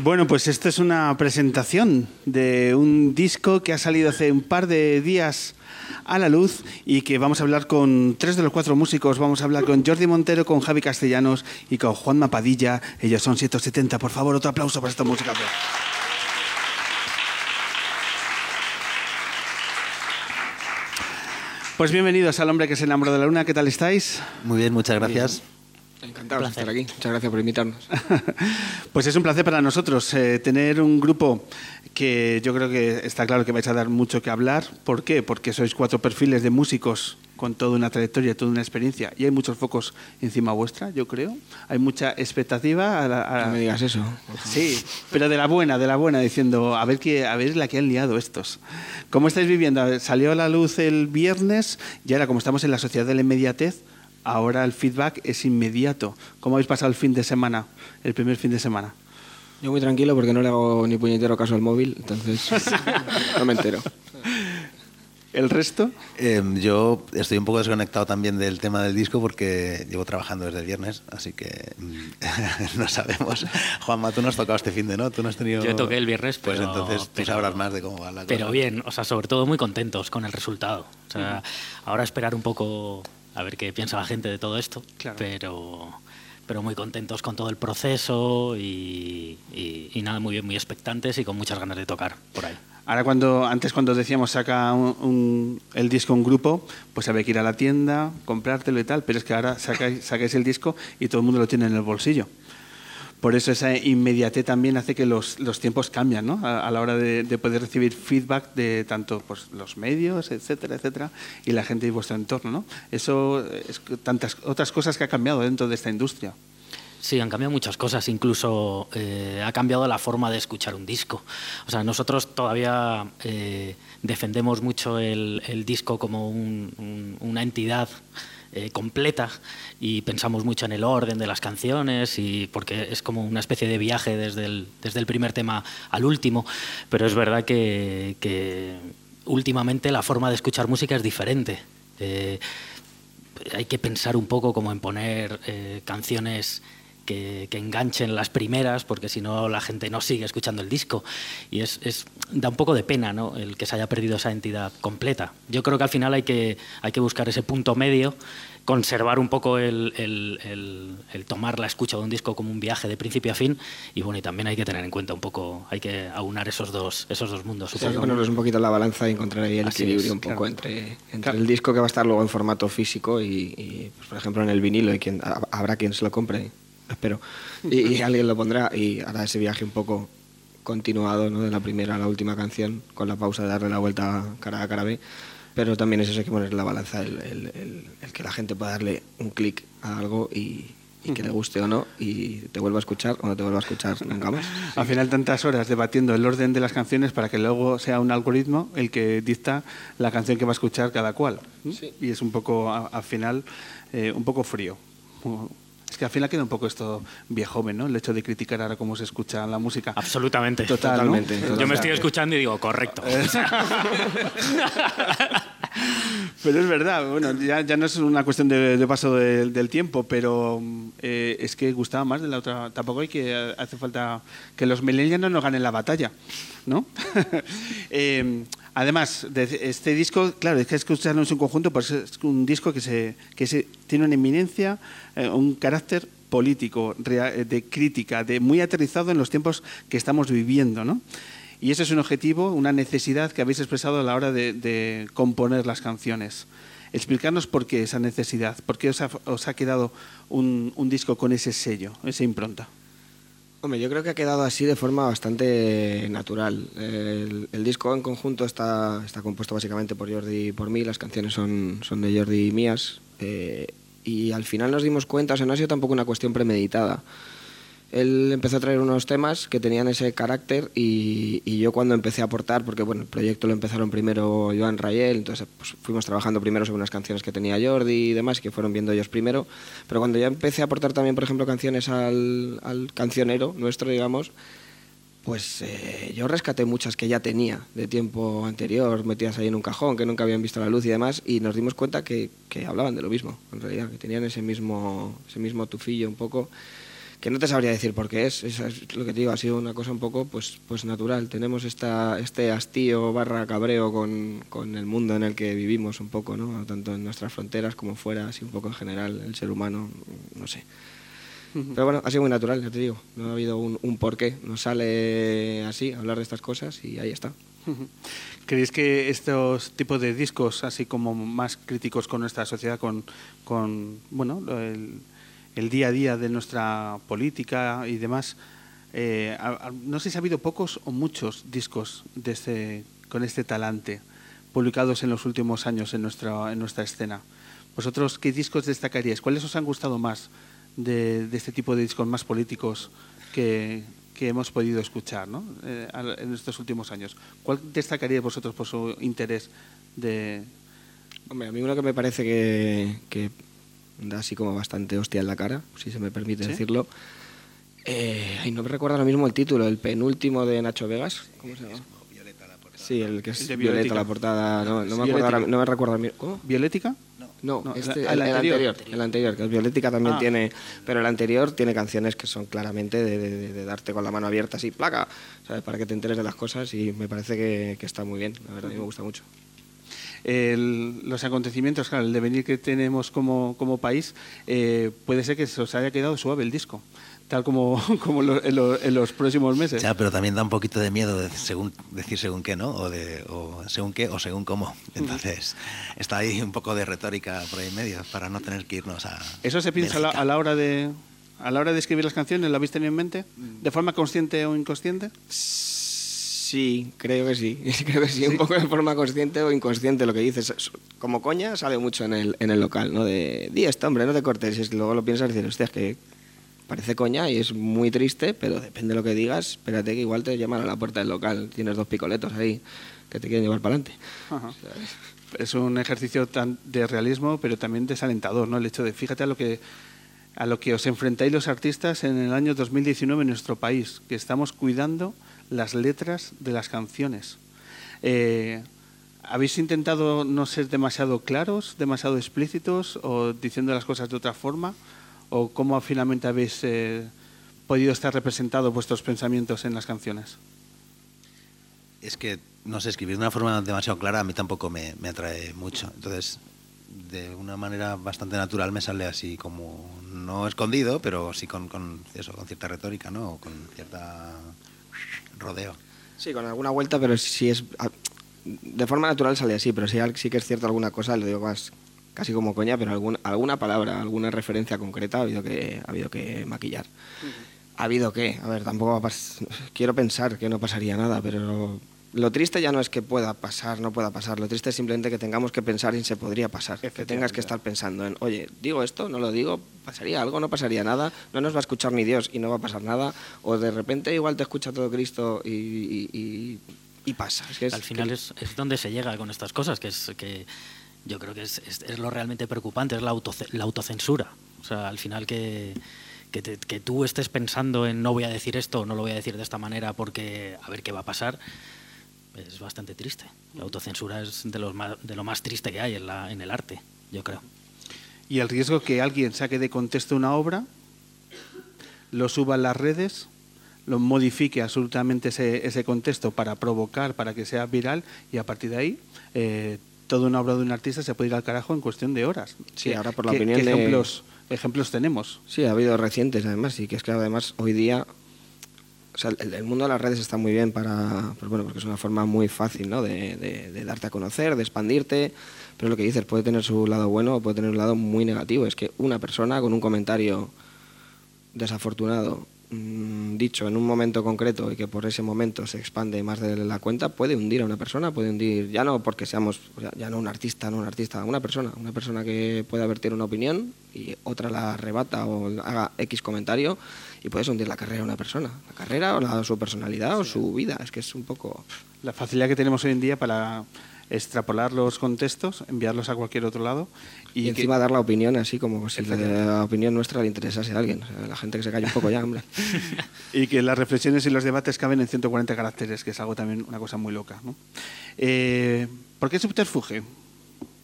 S1: Bueno, pues esto es una presentación de un disco que ha salido hace un par de días a la luz y que vamos a hablar con tres de los cuatro músicos. Vamos a hablar con Jordi Montero, con Javi Castellanos y con Juan Mapadilla. Ellos son 170. Por favor, otro aplauso para esta música. Pues bienvenidos al hombre que se enamoró de la luna. ¿Qué tal estáis?
S12: Muy bien, muchas gracias.
S13: Encantado de estar aquí. Muchas gracias por invitarnos.
S1: pues es un placer para nosotros eh, tener un grupo que yo creo que está claro que vais a dar mucho que hablar. ¿Por qué? Porque sois cuatro perfiles de músicos con toda una trayectoria, toda una experiencia y hay muchos focos encima vuestra, yo creo. Hay mucha expectativa. A
S13: No me digas eso.
S1: Sí, pero de la buena, de la buena, diciendo a ver qué, a ver la que han liado estos. ¿Cómo estáis viviendo? Salió a la luz el viernes y ahora como estamos en la sociedad de la inmediatez, ahora el feedback es inmediato. ¿Cómo habéis pasado el fin de semana, el primer fin de semana?
S13: Yo muy tranquilo porque no le hago ni puñetero caso al móvil, entonces no me entero.
S1: ¿El resto?
S12: Eh, yo estoy un poco desconectado también del tema del disco porque llevo trabajando desde el viernes, así que mm, no sabemos. Juanma, tú no has tocado este fin de, ¿no? Tú no has tenido...
S14: Yo toqué el viernes,
S12: Pues
S14: pero-
S12: entonces tú
S14: pero-
S12: sabrás más de cómo va la cosa.
S14: Pero bien, o sea, sobre todo muy contentos con el resultado. O sea, ahora esperar un poco a ver qué piensa la gente de todo esto, pero, pero muy contentos con todo el proceso y, y- y nada, muy bien, muy expectantes y con muchas ganas de tocar por ahí.
S1: Ahora cuando antes cuando decíamos saca un- un- el disco un grupo, pues había que ir a la tienda, comprártelo y tal, pero es que ahora sacáis, sacáis el disco y todo el mundo lo tiene en el bolsillo. Por eso esa inmediatez también hace que los, los tiempos cambian, ¿no? A, la hora de, de poder recibir feedback de tanto pues, los medios, etcétera, etcétera, y la gente de vuestro entorno, ¿no? Eso es tantas otras cosas que ha cambiado dentro de esta industria.
S14: Sí, han cambiado muchas cosas, incluso eh, ha cambiado la forma de escuchar un disco. O sea, nosotros todavía eh, defendemos mucho el, el disco como un- una entidad eh, completa y pensamos mucho en el orden de las canciones y porque es como una especie de viaje desde el, desde el primer tema al último, pero es verdad que, que últimamente la forma de escuchar música es diferente. Eh, hay que pensar un poco como en poner eh, canciones que, que enganchen las primeras, porque si no la gente no sigue escuchando el disco. Y es, es- da un poco de pena ¿no? el que se haya perdido esa entidad completa. Yo creo que al final hay que, hay que buscar ese punto medio, conservar un poco el, el- el- el tomar la escucha de un disco como un viaje de principio a fin. Y bueno, y también hay que tener en cuenta un poco, hay que aunar esos dos, esos dos mundos.
S13: O sea, hay que
S14: supongo.
S13: ponerlos un poquito en la balanza y encontrar ahí el
S14: Así
S13: equilibrio
S14: es,
S13: un poco
S14: claro.
S13: entre, entre el disco que va a estar luego en formato físico y, y, pues, por ejemplo, en el vinilo y quien, ha- habrá quien se lo compre, espero, y, y alguien lo pondrá y hará ese viaje un poco continuado, ¿no? de la primera a la última canción, con la pausa de darle la vuelta cara a cara B. Pero también es eso, hay que poner en la balanza el, el- el- el que la gente pueda darle un clic a algo y, y que le guste o no y te vuelva a escuchar o no te vuelva a escuchar nunca más.
S1: Al final tantas horas debatiendo el orden de las canciones para que luego sea un algoritmo el que dicta la canción que va a escuchar cada cual. Y es un poco, al final, eh, un poco frío. Es que al final queda un poco esto viejo, ¿no? El hecho de criticar ahora cómo se escucha la música.
S14: Absolutamente.
S1: Total, ¿no?
S13: Totalmente.
S14: Yo me estoy escuchando y digo, correcto.
S1: Pero es verdad, bueno, ya, ya no es una cuestión de, de paso de- del tiempo, pero eh, es que gustaba más de la otra. Tampoco hay que eh, hace falta que los millennials no nos ganen la batalla, ¿no? Eh, además, de este disco, claro, es que escucharlo en conjunto, pues es un disco que se, que se tiene una eminencia, eh, un carácter político, eh, de crítica, de muy aterrizado en los tiempos que estamos viviendo, ¿no? Y ese es un objetivo, una necesidad que habéis expresado a la hora de, componer las canciones. Explicarnos por qué esa necesidad, por qué os ha, quedado un disco con ese sello, esa impronta.
S13: Hombre, yo creo que ha quedado así de forma bastante natural. El, el disco en conjunto está, está compuesto básicamente por Jordi y por mí, las canciones son, son de Jordi y mías. eh, y al final nos dimos cuenta, o sea, no ha sido tampoco una cuestión premeditada. Él empezó a traer unos temas que tenían ese carácter y, y yo cuando empecé a aportar, porque bueno, el proyecto lo empezaron primero Joan Rayel, entonces pues, fuimos trabajando primero sobre unas canciones que tenía Jordi y demás, que fueron viendo ellos primero, pero cuando ya empecé a aportar también, por ejemplo, canciones al, al cancionero nuestro, digamos, pues eh, yo rescaté muchas que ya tenía de tiempo anterior, metidas ahí en un cajón, que nunca habían visto la luz y demás, y nos dimos cuenta que, que hablaban de lo mismo, en realidad, que tenían ese mismo, ese mismo tufillo un poco que no te sabría decir por qué es, es, es lo que te digo, ha sido una cosa un poco pues, pues natural. Tenemos esta, este hastío barra cabreo con, con el mundo en el que vivimos un poco, ¿no? tanto en nuestras fronteras como fuera, así un poco en general, el ser humano, no sé. Pero bueno, ha sido muy natural, ya te digo. No ha habido un, un porqué. Nos sale así hablar de estas cosas y ahí está.
S1: ¿Creéis que estos tipos de discos, así como más críticos con nuestra sociedad, con, con bueno, el, el día a día de nuestra política y demás, eh, no sé si ha habido pocos o muchos discos de este, con este talante publicados en los últimos años en nuestra, en nuestra escena. ¿Vosotros qué discos destacaríais? ¿Cuáles os han gustado más de, este tipo de discos más políticos que, que hemos podido escuchar ¿no? Eh, en estos últimos años? ¿Cuál destacaríais vosotros por su interés
S13: Hombre, a mí uno que me parece que da así como bastante hostia en la cara, si se me permite
S1: ¿Sí?
S13: decirlo. Eh, ay, no me recuerdo ahora mismo el título, el penúltimo de Nacho Vegas. ¿Cómo se llama? Sí, el que es
S1: El
S13: Violeta la portada. No, no me, acuerdo no me recuerdo ahora mismo. ¿Cómo?
S1: ¿Violética?
S13: No,
S1: No,
S13: este-
S1: el-
S13: el,
S1: el
S13: el
S1: anterior.
S13: anterior. El anterior, que es Violética también
S1: Ah.
S13: tiene. Pero el anterior tiene canciones que son claramente de, de- de- de darte con la mano abierta, así, placa, ¿sabes? Para que te enteres de las cosas y me parece que, que está muy bien. La verdad, a mí me gusta mucho.
S1: El- los acontecimientos, claro, el devenir que tenemos como, como país, eh, puede ser que se os haya quedado suave el disco, tal como, como lo- en, lo- en los próximos meses.
S12: Ya, pero también da un poquito de miedo de según, decir según qué, ¿no? O, de, o según qué o según cómo. Entonces, está ahí un poco de retórica por ahí en medio para no tener que irnos a.
S1: ¿Eso se piensa a la, a la hora de a la hora de escribir las canciones? ¿Lo habéis tenido en mente? ¿De forma consciente o inconsciente?
S13: Sí, creo que sí. Creo que sí, un poco de forma consciente o inconsciente lo que dices. Es- Como coña sale mucho en el, en el local, ¿no? De, di esto, hombre, no te cortes. Y es que luego lo piensas y dices, hostia, es que parece coña y es muy triste, pero depende de lo que digas, espérate que igual te llaman a la puerta del local. Tienes dos picoletos ahí que te quieren llevar para adelante.
S1: Ajá. Es un ejercicio tan de realismo, pero también desalentador, ¿no? El hecho de, fíjate a lo que a lo que os enfrentáis los artistas en el año 2019 en nuestro país, que estamos cuidando las letras de las canciones. Eh, ¿Habéis intentado no ser demasiado claros, demasiado explícitos o diciendo las cosas de otra forma? ¿O cómo finalmente habéis eh, podido estar representados vuestros pensamientos en las canciones?
S12: Es que, no sé, escribir de una forma demasiado clara a mí tampoco me, me atrae mucho. Entonces, de una manera bastante natural me sale así como, no escondido, pero sí con, con eso, con cierta retórica, ¿no? O con cierta rodeo.
S13: Sí, con alguna vuelta, pero sí es. De forma natural sale así, pero sí, al- sí que es cierto alguna cosa, lo digo más casi como coña, pero algún, alguna palabra, alguna referencia concreta ha habido que, ha habido que maquillar. ¿Ha habido que? A ver, tampoco va a pas- Quiero pensar que no pasaría nada, pero lo triste ya no es que pueda pasar, no pueda pasar. Lo triste es simplemente que tengamos que pensar en se podría pasar. Que tengas que estar pensando en, oye, digo esto, no lo digo, pasaría algo, no pasaría nada, no nos va a escuchar ni Dios y no va a pasar nada. O de repente igual te escucha todo Cristo y, y- y- y pasa. Es que es
S14: Al final
S13: que-
S14: es, es donde se llega con estas cosas, que es que yo creo que es, es- es lo realmente preocupante, es la, autoce- la autocensura. O sea, al final que, que, te- que tú estés pensando en no voy a decir esto, no lo voy a decir de esta manera porque a ver qué va a pasar, es bastante triste. La autocensura es de, los más- de lo más triste que hay en, la, en el arte, yo creo.
S1: y el riesgo que alguien saque de contexto una obra, lo suba a las redes, lo modifique absolutamente ese, ese contexto para provocar, para que sea viral y a partir de ahí eh, toda una obra de un artista se puede ir al carajo en cuestión de horas.
S13: Sí,
S1: ¿Qué-
S13: ahora por la
S1: qué-
S13: opinión
S1: qué
S13: de-
S1: ejemplos, ejemplos tenemos?
S13: Sí, ha habido recientes además, y que es que además hoy día, sea, el, mundo de las redes está muy bien para, pues bueno, porque es una forma muy fácil, ¿no? De, de- de darte a conocer, de expandirte, pero lo que dices puede tener su lado bueno o puede tener un lado muy negativo. Es que una persona con un comentario desafortunado mm, dicho en un momento concreto y que por ese momento se expande más de la cuenta puede hundir a una persona, puede hundir, ya no porque seamos, ya no un artista, no un artista, una persona, una persona que pueda vertir una opinión y otra la arrebata o haga X comentario y puedes hundir la carrera de una persona, la carrera o la, su personalidad o su vida, es que es un poco...
S1: La facilidad que tenemos hoy en día para extrapolar los contextos, enviarlos a cualquier otro lado
S13: Y,
S1: y, que-
S13: encima dar la opinión así como si la, opinión nuestra le interesase a alguien. O sea, la gente que se calle un poco ya, hombre.
S1: y que las reflexiones y los debates caben en 140 caracteres, que es algo también una cosa muy loca. ¿no? Eh, ¿Por qué subterfuge?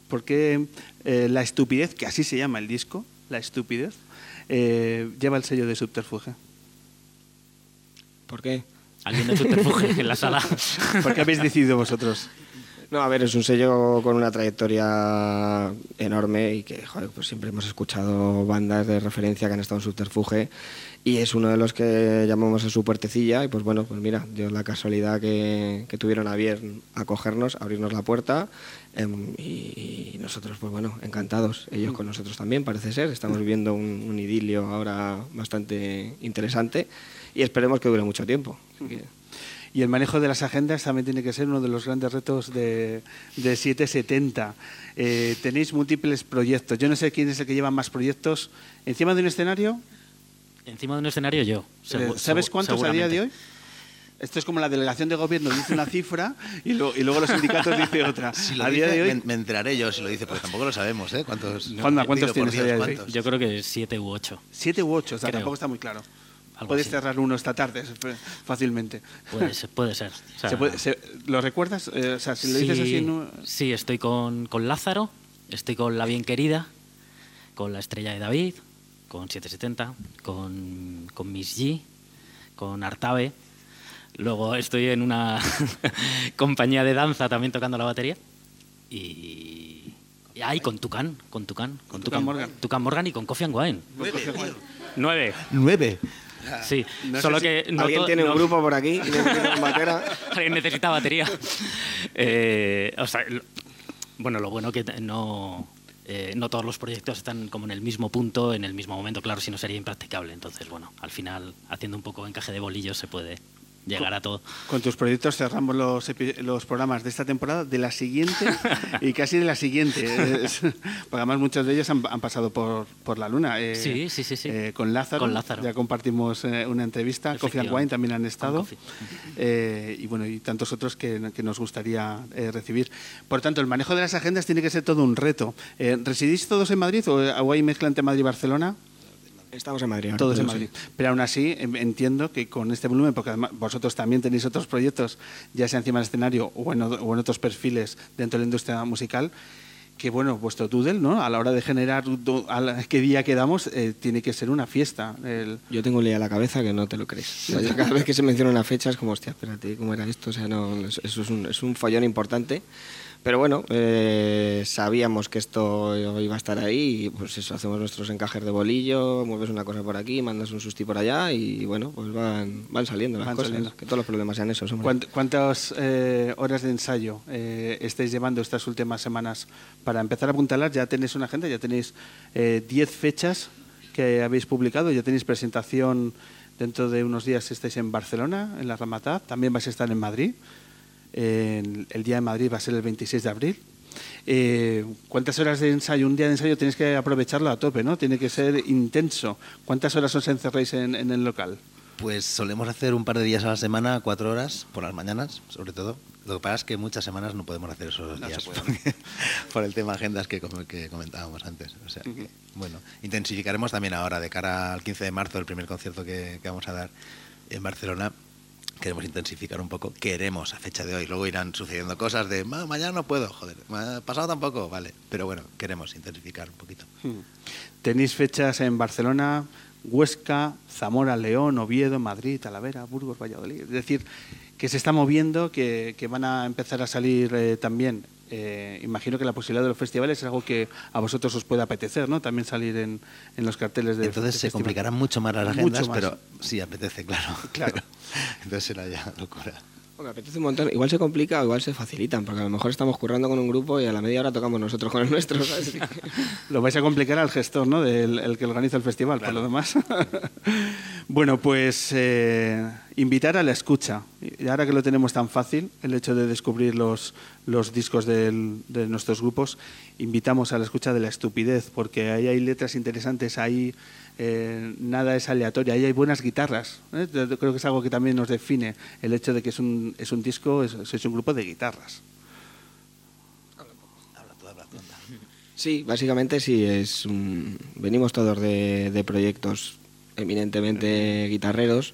S1: ¿Por qué eh, la estupidez, que así se llama el disco, La estupidez, eh, lleva el sello de subterfuge.
S13: ¿Por qué?
S14: Alguien de subterfuge en la sala.
S1: ¿Por qué habéis decidido vosotros?
S13: No, a ver, es un sello con una trayectoria enorme y que joder, pues siempre hemos escuchado bandas de referencia que han estado en Subterfuge y es uno de los que llamamos a su puertecilla y pues bueno, pues mira, dio la casualidad que, que tuvieron a bien acogernos, abrirnos la puerta y, y nosotros pues bueno, encantados, ellos con nosotros también parece ser, estamos viviendo un, un idilio ahora bastante interesante y esperemos que dure mucho tiempo. Así que-
S1: Y el manejo de las agendas también tiene que ser uno de los grandes retos de, de 770. Eh, tenéis múltiples proyectos. Yo no sé quién es el que lleva más proyectos. ¿Encima de un escenario?
S14: Encima de un escenario yo.
S1: Eh, ¿Sabes cuántos a día de hoy? Esto es como la delegación de gobierno dice una cifra y, lo- y luego los sindicatos dice otra.
S12: Si lo
S1: a día
S12: dice,
S1: de hoy,
S12: me, me enteraré yo si lo dice, porque tampoco lo sabemos, ¿eh? ¿Cuántos,
S1: Juanma, ¿cuántos tienes a día de hoy?
S12: ¿cuántos?
S14: Yo creo que siete u ocho.
S1: siete u ocho, o sea,
S14: Creo.
S1: tampoco está muy claro.
S14: Algo
S1: Puedes
S14: así.
S1: cerrar uno esta tarde fácilmente.
S14: Puede ser. Puede ser. O sea,
S1: Se puede- se- ¿Lo recuerdas? Eh, o sea, si lo dices
S14: sí,
S1: así... no-
S14: sí, estoy con, con Lázaro, estoy con La Bien Querida, con La Estrella de David, con 770, con, con Miss G, con Artabe. Luego estoy en una compañía de danza también tocando la batería. Y. y ahí con Tucán, con Tucán, con
S1: Tucán Morgan.
S14: Tucán Morgan y con Coffee and Wine. Nueve.
S12: Nueve.
S14: Sí,
S13: No
S14: solo
S13: si
S14: que no
S13: alguien tiene un
S14: no-
S13: grupo por aquí y necesita un batera.
S14: Alguien necesita batería. Eh, o sea, lo- bueno, lo bueno que no, eh, no todos los proyectos están como en el mismo punto, en el mismo momento, claro, si no sería impracticable. Entonces, bueno, al final, haciendo un poco encaje de bolillos se puede llegar a todo.
S1: Con tus proyectos cerramos los, los programas de esta temporada, de la siguiente y casi de la siguiente. Porque además muchos de ellos han, han pasado por, por la luna. eh,
S14: Sí, sí, sí, sí.
S1: eh, con Lázaro.
S14: Con Lázaro.
S1: Ya compartimos eh, una entrevista. Coffee and Wine también han estado. Y bueno, y tantos otros que, que nos gustaría recibir. Por tanto, el manejo de las agendas tiene que ser todo un reto. ¿Residís todos en Madrid o, o hay mezcla entre Madrid y Barcelona?
S13: Estamos en Madrid ahora.
S1: Todos en
S13: sí.
S1: Madrid. Pero aún así em- entiendo que con este volumen, porque además vosotros también tenéis otros proyectos, ya sea encima del escenario o en, o- o en otros perfiles dentro de la industria musical, que bueno, vuestro doodle, ¿no? A la hora de generar do- a la- qué día quedamos, eh, tiene que ser una fiesta. El-
S13: Yo tengo un lío a la cabeza que no te lo crees. O sea, yo cada vez que se menciona una fecha es como, hostia, espérate, ¿cómo era esto? O sea, no, eso es un, es un follón importante. Pero bueno, eh, sabíamos que esto iba a estar ahí y pues eso, hacemos nuestros encajes de bolillo, mueves una cosa por aquí, mandas un susti por allá y bueno, pues van, van saliendo las
S1: Van
S13: cosas.
S1: saliendo.
S13: Que todos los problemas sean esos. hombre.
S1: ¿Cuánt- ¿Cuántas eh, horas de ensayo eh, estáis llevando estas últimas semanas para empezar a apuntalar? Ya tenéis una agenda, ya tenéis eh, 10 fechas que habéis publicado, ya tenéis presentación dentro de unos días estáis en Barcelona, en la Ramataz, también vais a estar en Madrid. El día de Madrid va a ser el 26 de abril. Eh, ¿Cuántas horas de ensayo? Un día de ensayo tenéis que aprovecharlo a tope, ¿no? Tiene que ser intenso. ¿Cuántas horas os encerráis en, en el local?
S12: Pues solemos hacer un par de días a la semana, cuatro horas, por las mañanas, sobre todo. Lo que pasa es que muchas semanas no podemos hacer esos
S1: No
S12: días porque- por el tema agendas que, que comentábamos antes. O sea, que, bueno, intensificaremos también ahora, de cara al 15 de marzo, el primer concierto que, que vamos a dar en Barcelona. Queremos intensificar un poco, queremos a fecha de hoy. Luego irán sucediendo cosas de "Ma, mañana no puedo, joder, pasado tampoco, vale. Pero bueno, queremos intensificar un poquito.
S1: Hmm. Tenéis fechas en Barcelona, Huesca, Zamora, León, Oviedo, Madrid, Talavera, Burgos, Valladolid. Es decir, que se está moviendo, que, que van a empezar a salir eh, también. Eh, imagino que la posibilidad de los festivales es algo que a vosotros os puede apetecer, ¿no? También salir en, en los carteles de
S12: Entonces
S1: de
S12: se
S1: festival.
S12: complicarán mucho más las agendas,
S1: más.
S12: pero sí apetece, claro.
S1: Claro.
S12: Pero- entonces será ya locura.
S13: Bueno, me apetece un montón. Igual se complica o igual se facilitan, porque a lo mejor estamos currando con un grupo y a la media hora tocamos nosotros con el nuestro. ¿sabes?
S1: Lo vais a complicar al gestor, ¿no? Del el que organiza el festival, por lo demás. bueno, pues eh, invitar a la escucha. Y ahora que lo tenemos tan fácil, el hecho de descubrir los, los discos del- de nuestros grupos, invitamos a la escucha de la estupidez, porque ahí hay letras interesantes, ahí eh, nada es aleatorio, ahí hay buenas guitarras. ¿eh? Creo que es algo que también nos define el hecho de que es un, es un disco, es, es un grupo de guitarras.
S13: Sí, básicamente sí. Es un- venimos todos de, de proyectos eminentemente guitarreros.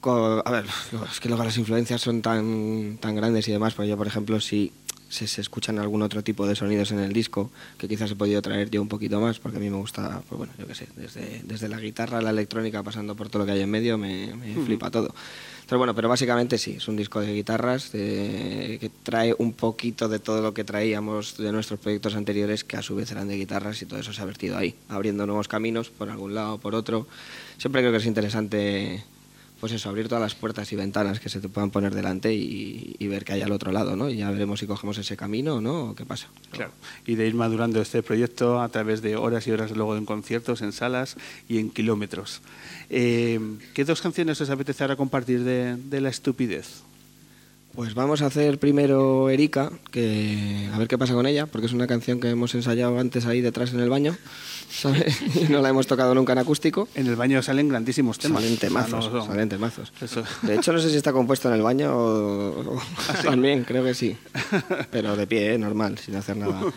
S13: Co- a ver, es que luego las influencias son tan, tan grandes y demás. Pues yo, por ejemplo, sí
S15: se, se escuchan algún otro tipo de sonidos en el disco que quizás he podido traer yo un poquito más, porque a mí me gusta, pues bueno, yo qué sé, desde, desde la guitarra, la electrónica, pasando por todo lo que hay en medio, me, me
S1: Ujú.
S15: flipa todo. Entonces, bueno, pero básicamente sí, es un disco de guitarras de- que trae un poquito de todo lo que traíamos de nuestros proyectos anteriores, que a su vez eran de guitarras y todo eso se ha vertido ahí, abriendo nuevos caminos por algún lado, por otro. Siempre creo que es interesante, pues eso, abrir todas las puertas y ventanas que se te puedan poner delante y, y ver que hay al otro lado, ¿no? Y ya veremos si cogemos ese camino o no, o qué pasa.
S1: Claro. Y de ir madurando este proyecto a través de horas y horas luego en conciertos, en salas y en kilómetros. Eh, ¿Qué dos canciones os apetece ahora compartir de, de la estupidez?
S15: Pues vamos a hacer primero Erika, que a ver qué pasa con ella, porque es una canción que hemos ensayado antes ahí detrás en el baño, ¿sabes? Y no la hemos tocado nunca en acústico.
S1: En el baño salen grandísimos temas.
S15: Salen temazos,
S1: no
S15: salen temazos.
S1: Eso.
S15: De hecho, no sé si está compuesto en el baño o, o- también, creo que sí. Pero de pie, ¿eh? normal, sin hacer nada.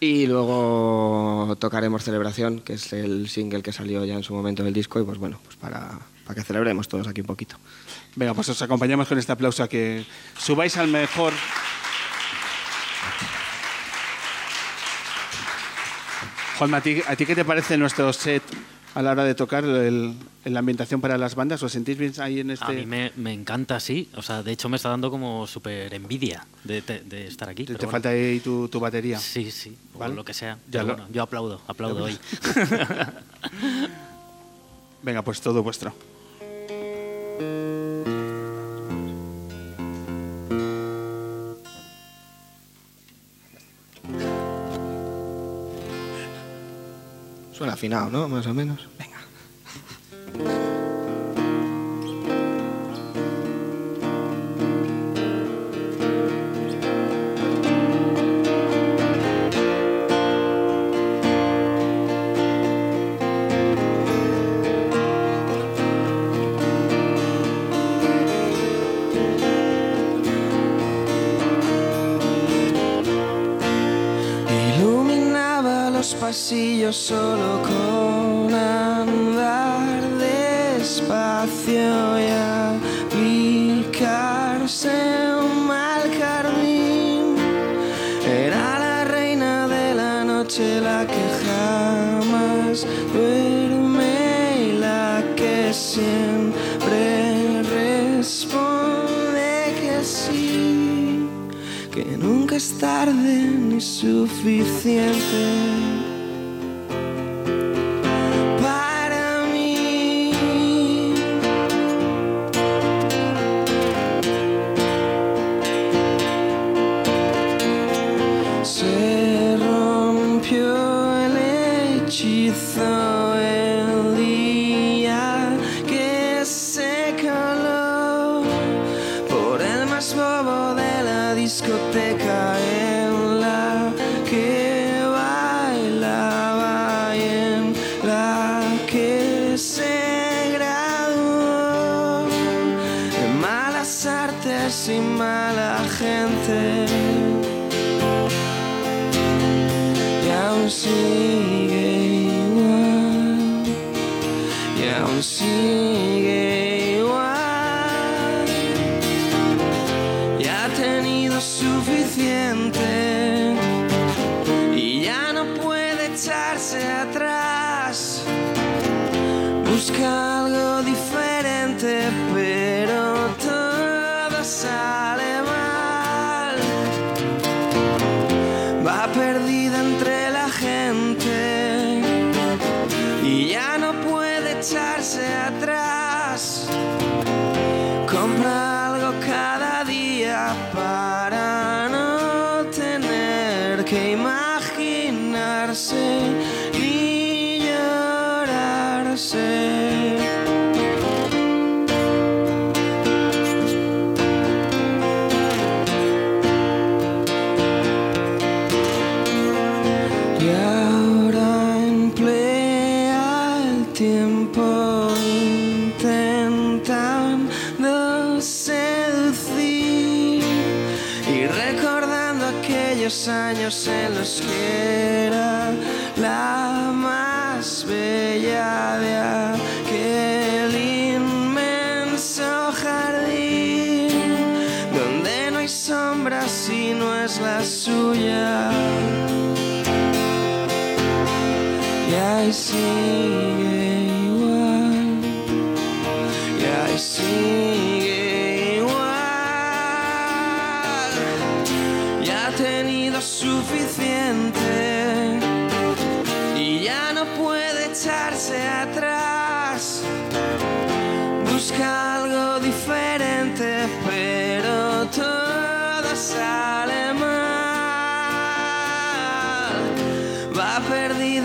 S15: Y luego tocaremos Celebración, que es el single que salió ya en su momento del disco, y pues bueno, pues para, para que celebremos todos aquí un poquito.
S1: Venga, pues os acompañamos con este aplauso a que subáis al mejor. Juanma, ¿a ti, ¿a ti qué te parece nuestro set a la hora de tocar el- la ambientación para las bandas? ¿Os sentís bien ahí en este...?
S14: A mí me, me encanta, sí. O sea, de hecho me está dando como súper envidia de, de- de estar aquí.
S1: ¿Te,
S14: pero
S1: te
S14: bueno.
S1: falta ahí tu, tu batería?
S14: Sí, sí, o lo que sea.
S1: Ya
S14: Pero
S1: lo-
S14: bueno, yo aplaudo, aplaudo hoy.
S1: Venga, pues todo vuestro.
S15: Suena afinado, ¿no? Más o menos.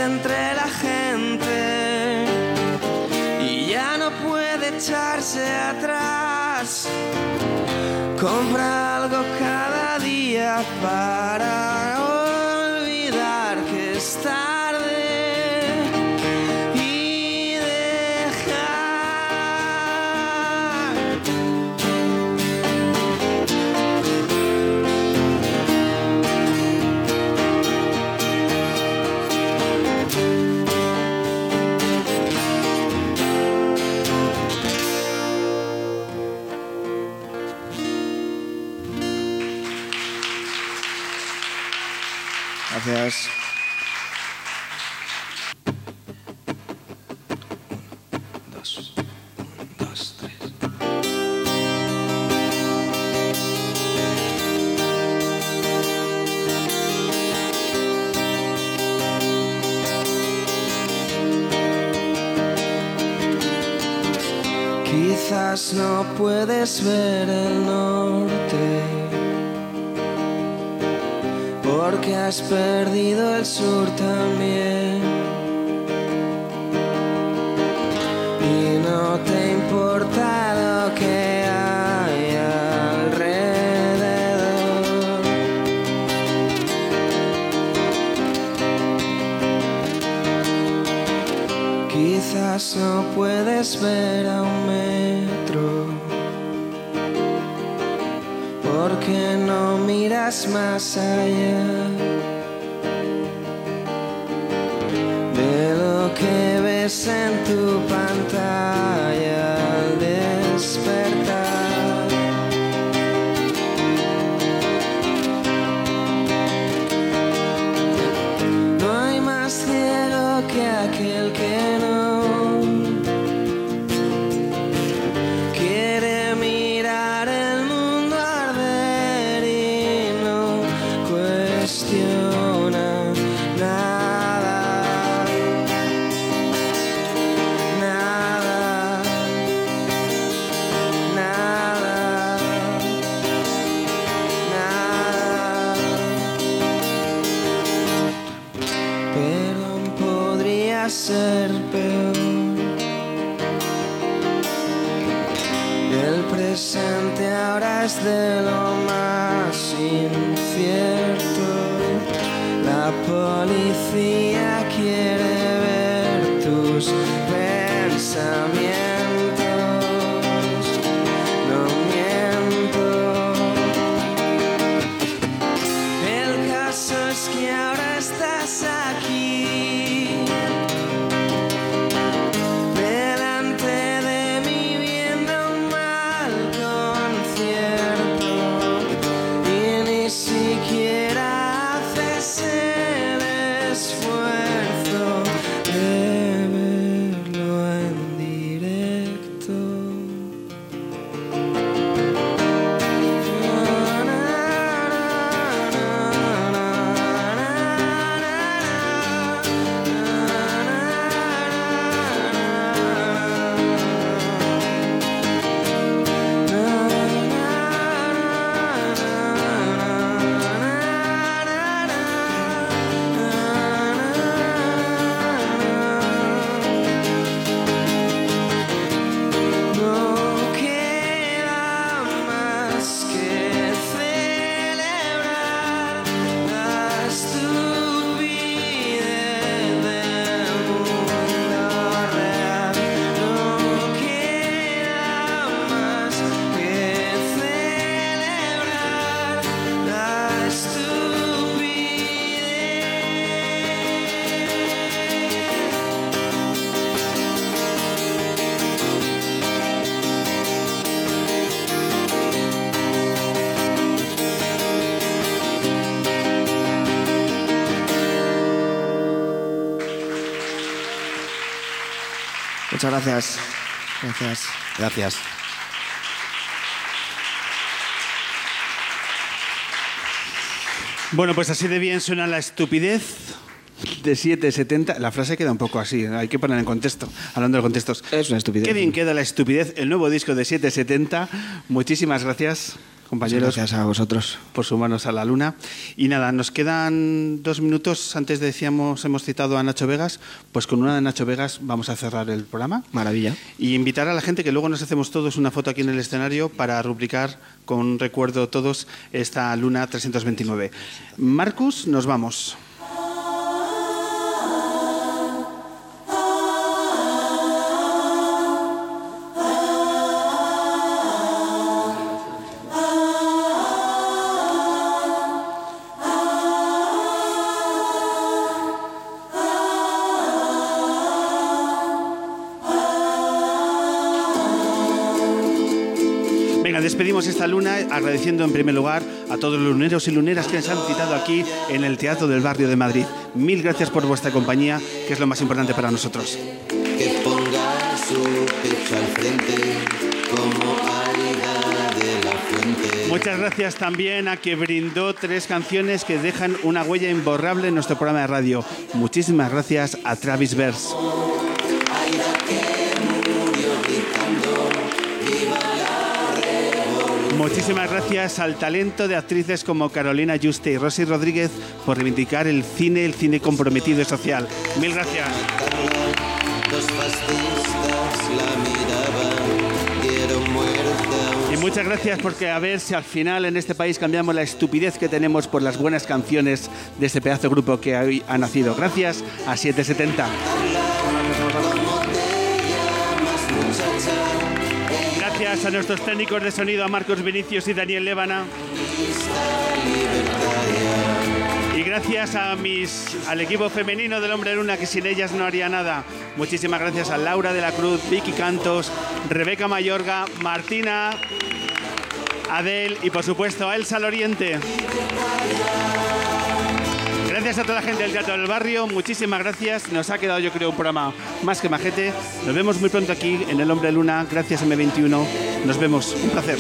S16: entre la gente y ya no puede echarse atrás. Compra algo cada día para de
S15: lo que ves en tu pantalla al despertar.
S13: Muchas gracias. Gracias.
S12: Gracias.
S1: Bueno, pues así de bien suena la estupidez de 770. La frase queda un poco así, hay que poner en contexto, hablando de contextos.
S13: Es una estupidez.
S1: Qué bien queda la estupidez, el nuevo disco de 770. Muchísimas gracias, compañeros.
S13: Gracias a vosotros.
S1: Por sumarnos a la luna. Y nada, nos quedan dos minutos. Antes decíamos, hemos citado a Nacho Vegas. Pues con una de Nacho Vegas vamos a cerrar el programa.
S13: Maravilla.
S1: Y invitar a la gente que luego nos hacemos todos una foto aquí en el escenario para rubricar con recuerdo todos esta luna 329. Marcus, nos vamos. Esta luna agradeciendo en primer lugar a todos los luneros y luneras que nos han citado aquí en el Teatro del Barrio de Madrid. Mil gracias por vuestra compañía, que es lo más importante para nosotros.
S17: que ponga su pecho al frente como Aida de la fuente.
S1: Muchas gracias también a que brindó tres canciones que dejan una huella imborrable en nuestro programa de radio. Muchísimas gracias a Travis Vers. Muchísimas gracias al talento de actrices como Carolina Juste y Rosy Rodríguez por reivindicar el cine, el cine comprometido y social. Mil gracias. Y muchas gracias porque a ver si al final en este país cambiamos la estupidez que tenemos por las buenas canciones de este pedazo de grupo que hoy ha nacido. Gracias a 770. A nuestros técnicos de sonido, a Marcos Vinicius y Daniel Lébana. Y gracias a mis, al equipo femenino del Hombre Luna, que sin ellas no haría nada. Muchísimas gracias a Laura de la Cruz, Vicky Cantos, Rebeca Mayorga, Martina, Adel y por supuesto a Elsa Loriente. Gracias a toda la gente del Teatro del Barrio, muchísimas gracias. Nos ha quedado yo creo un programa más que majete. Nos vemos muy pronto aquí en El Hombre Luna. Gracias M21. Nos vemos. Un placer.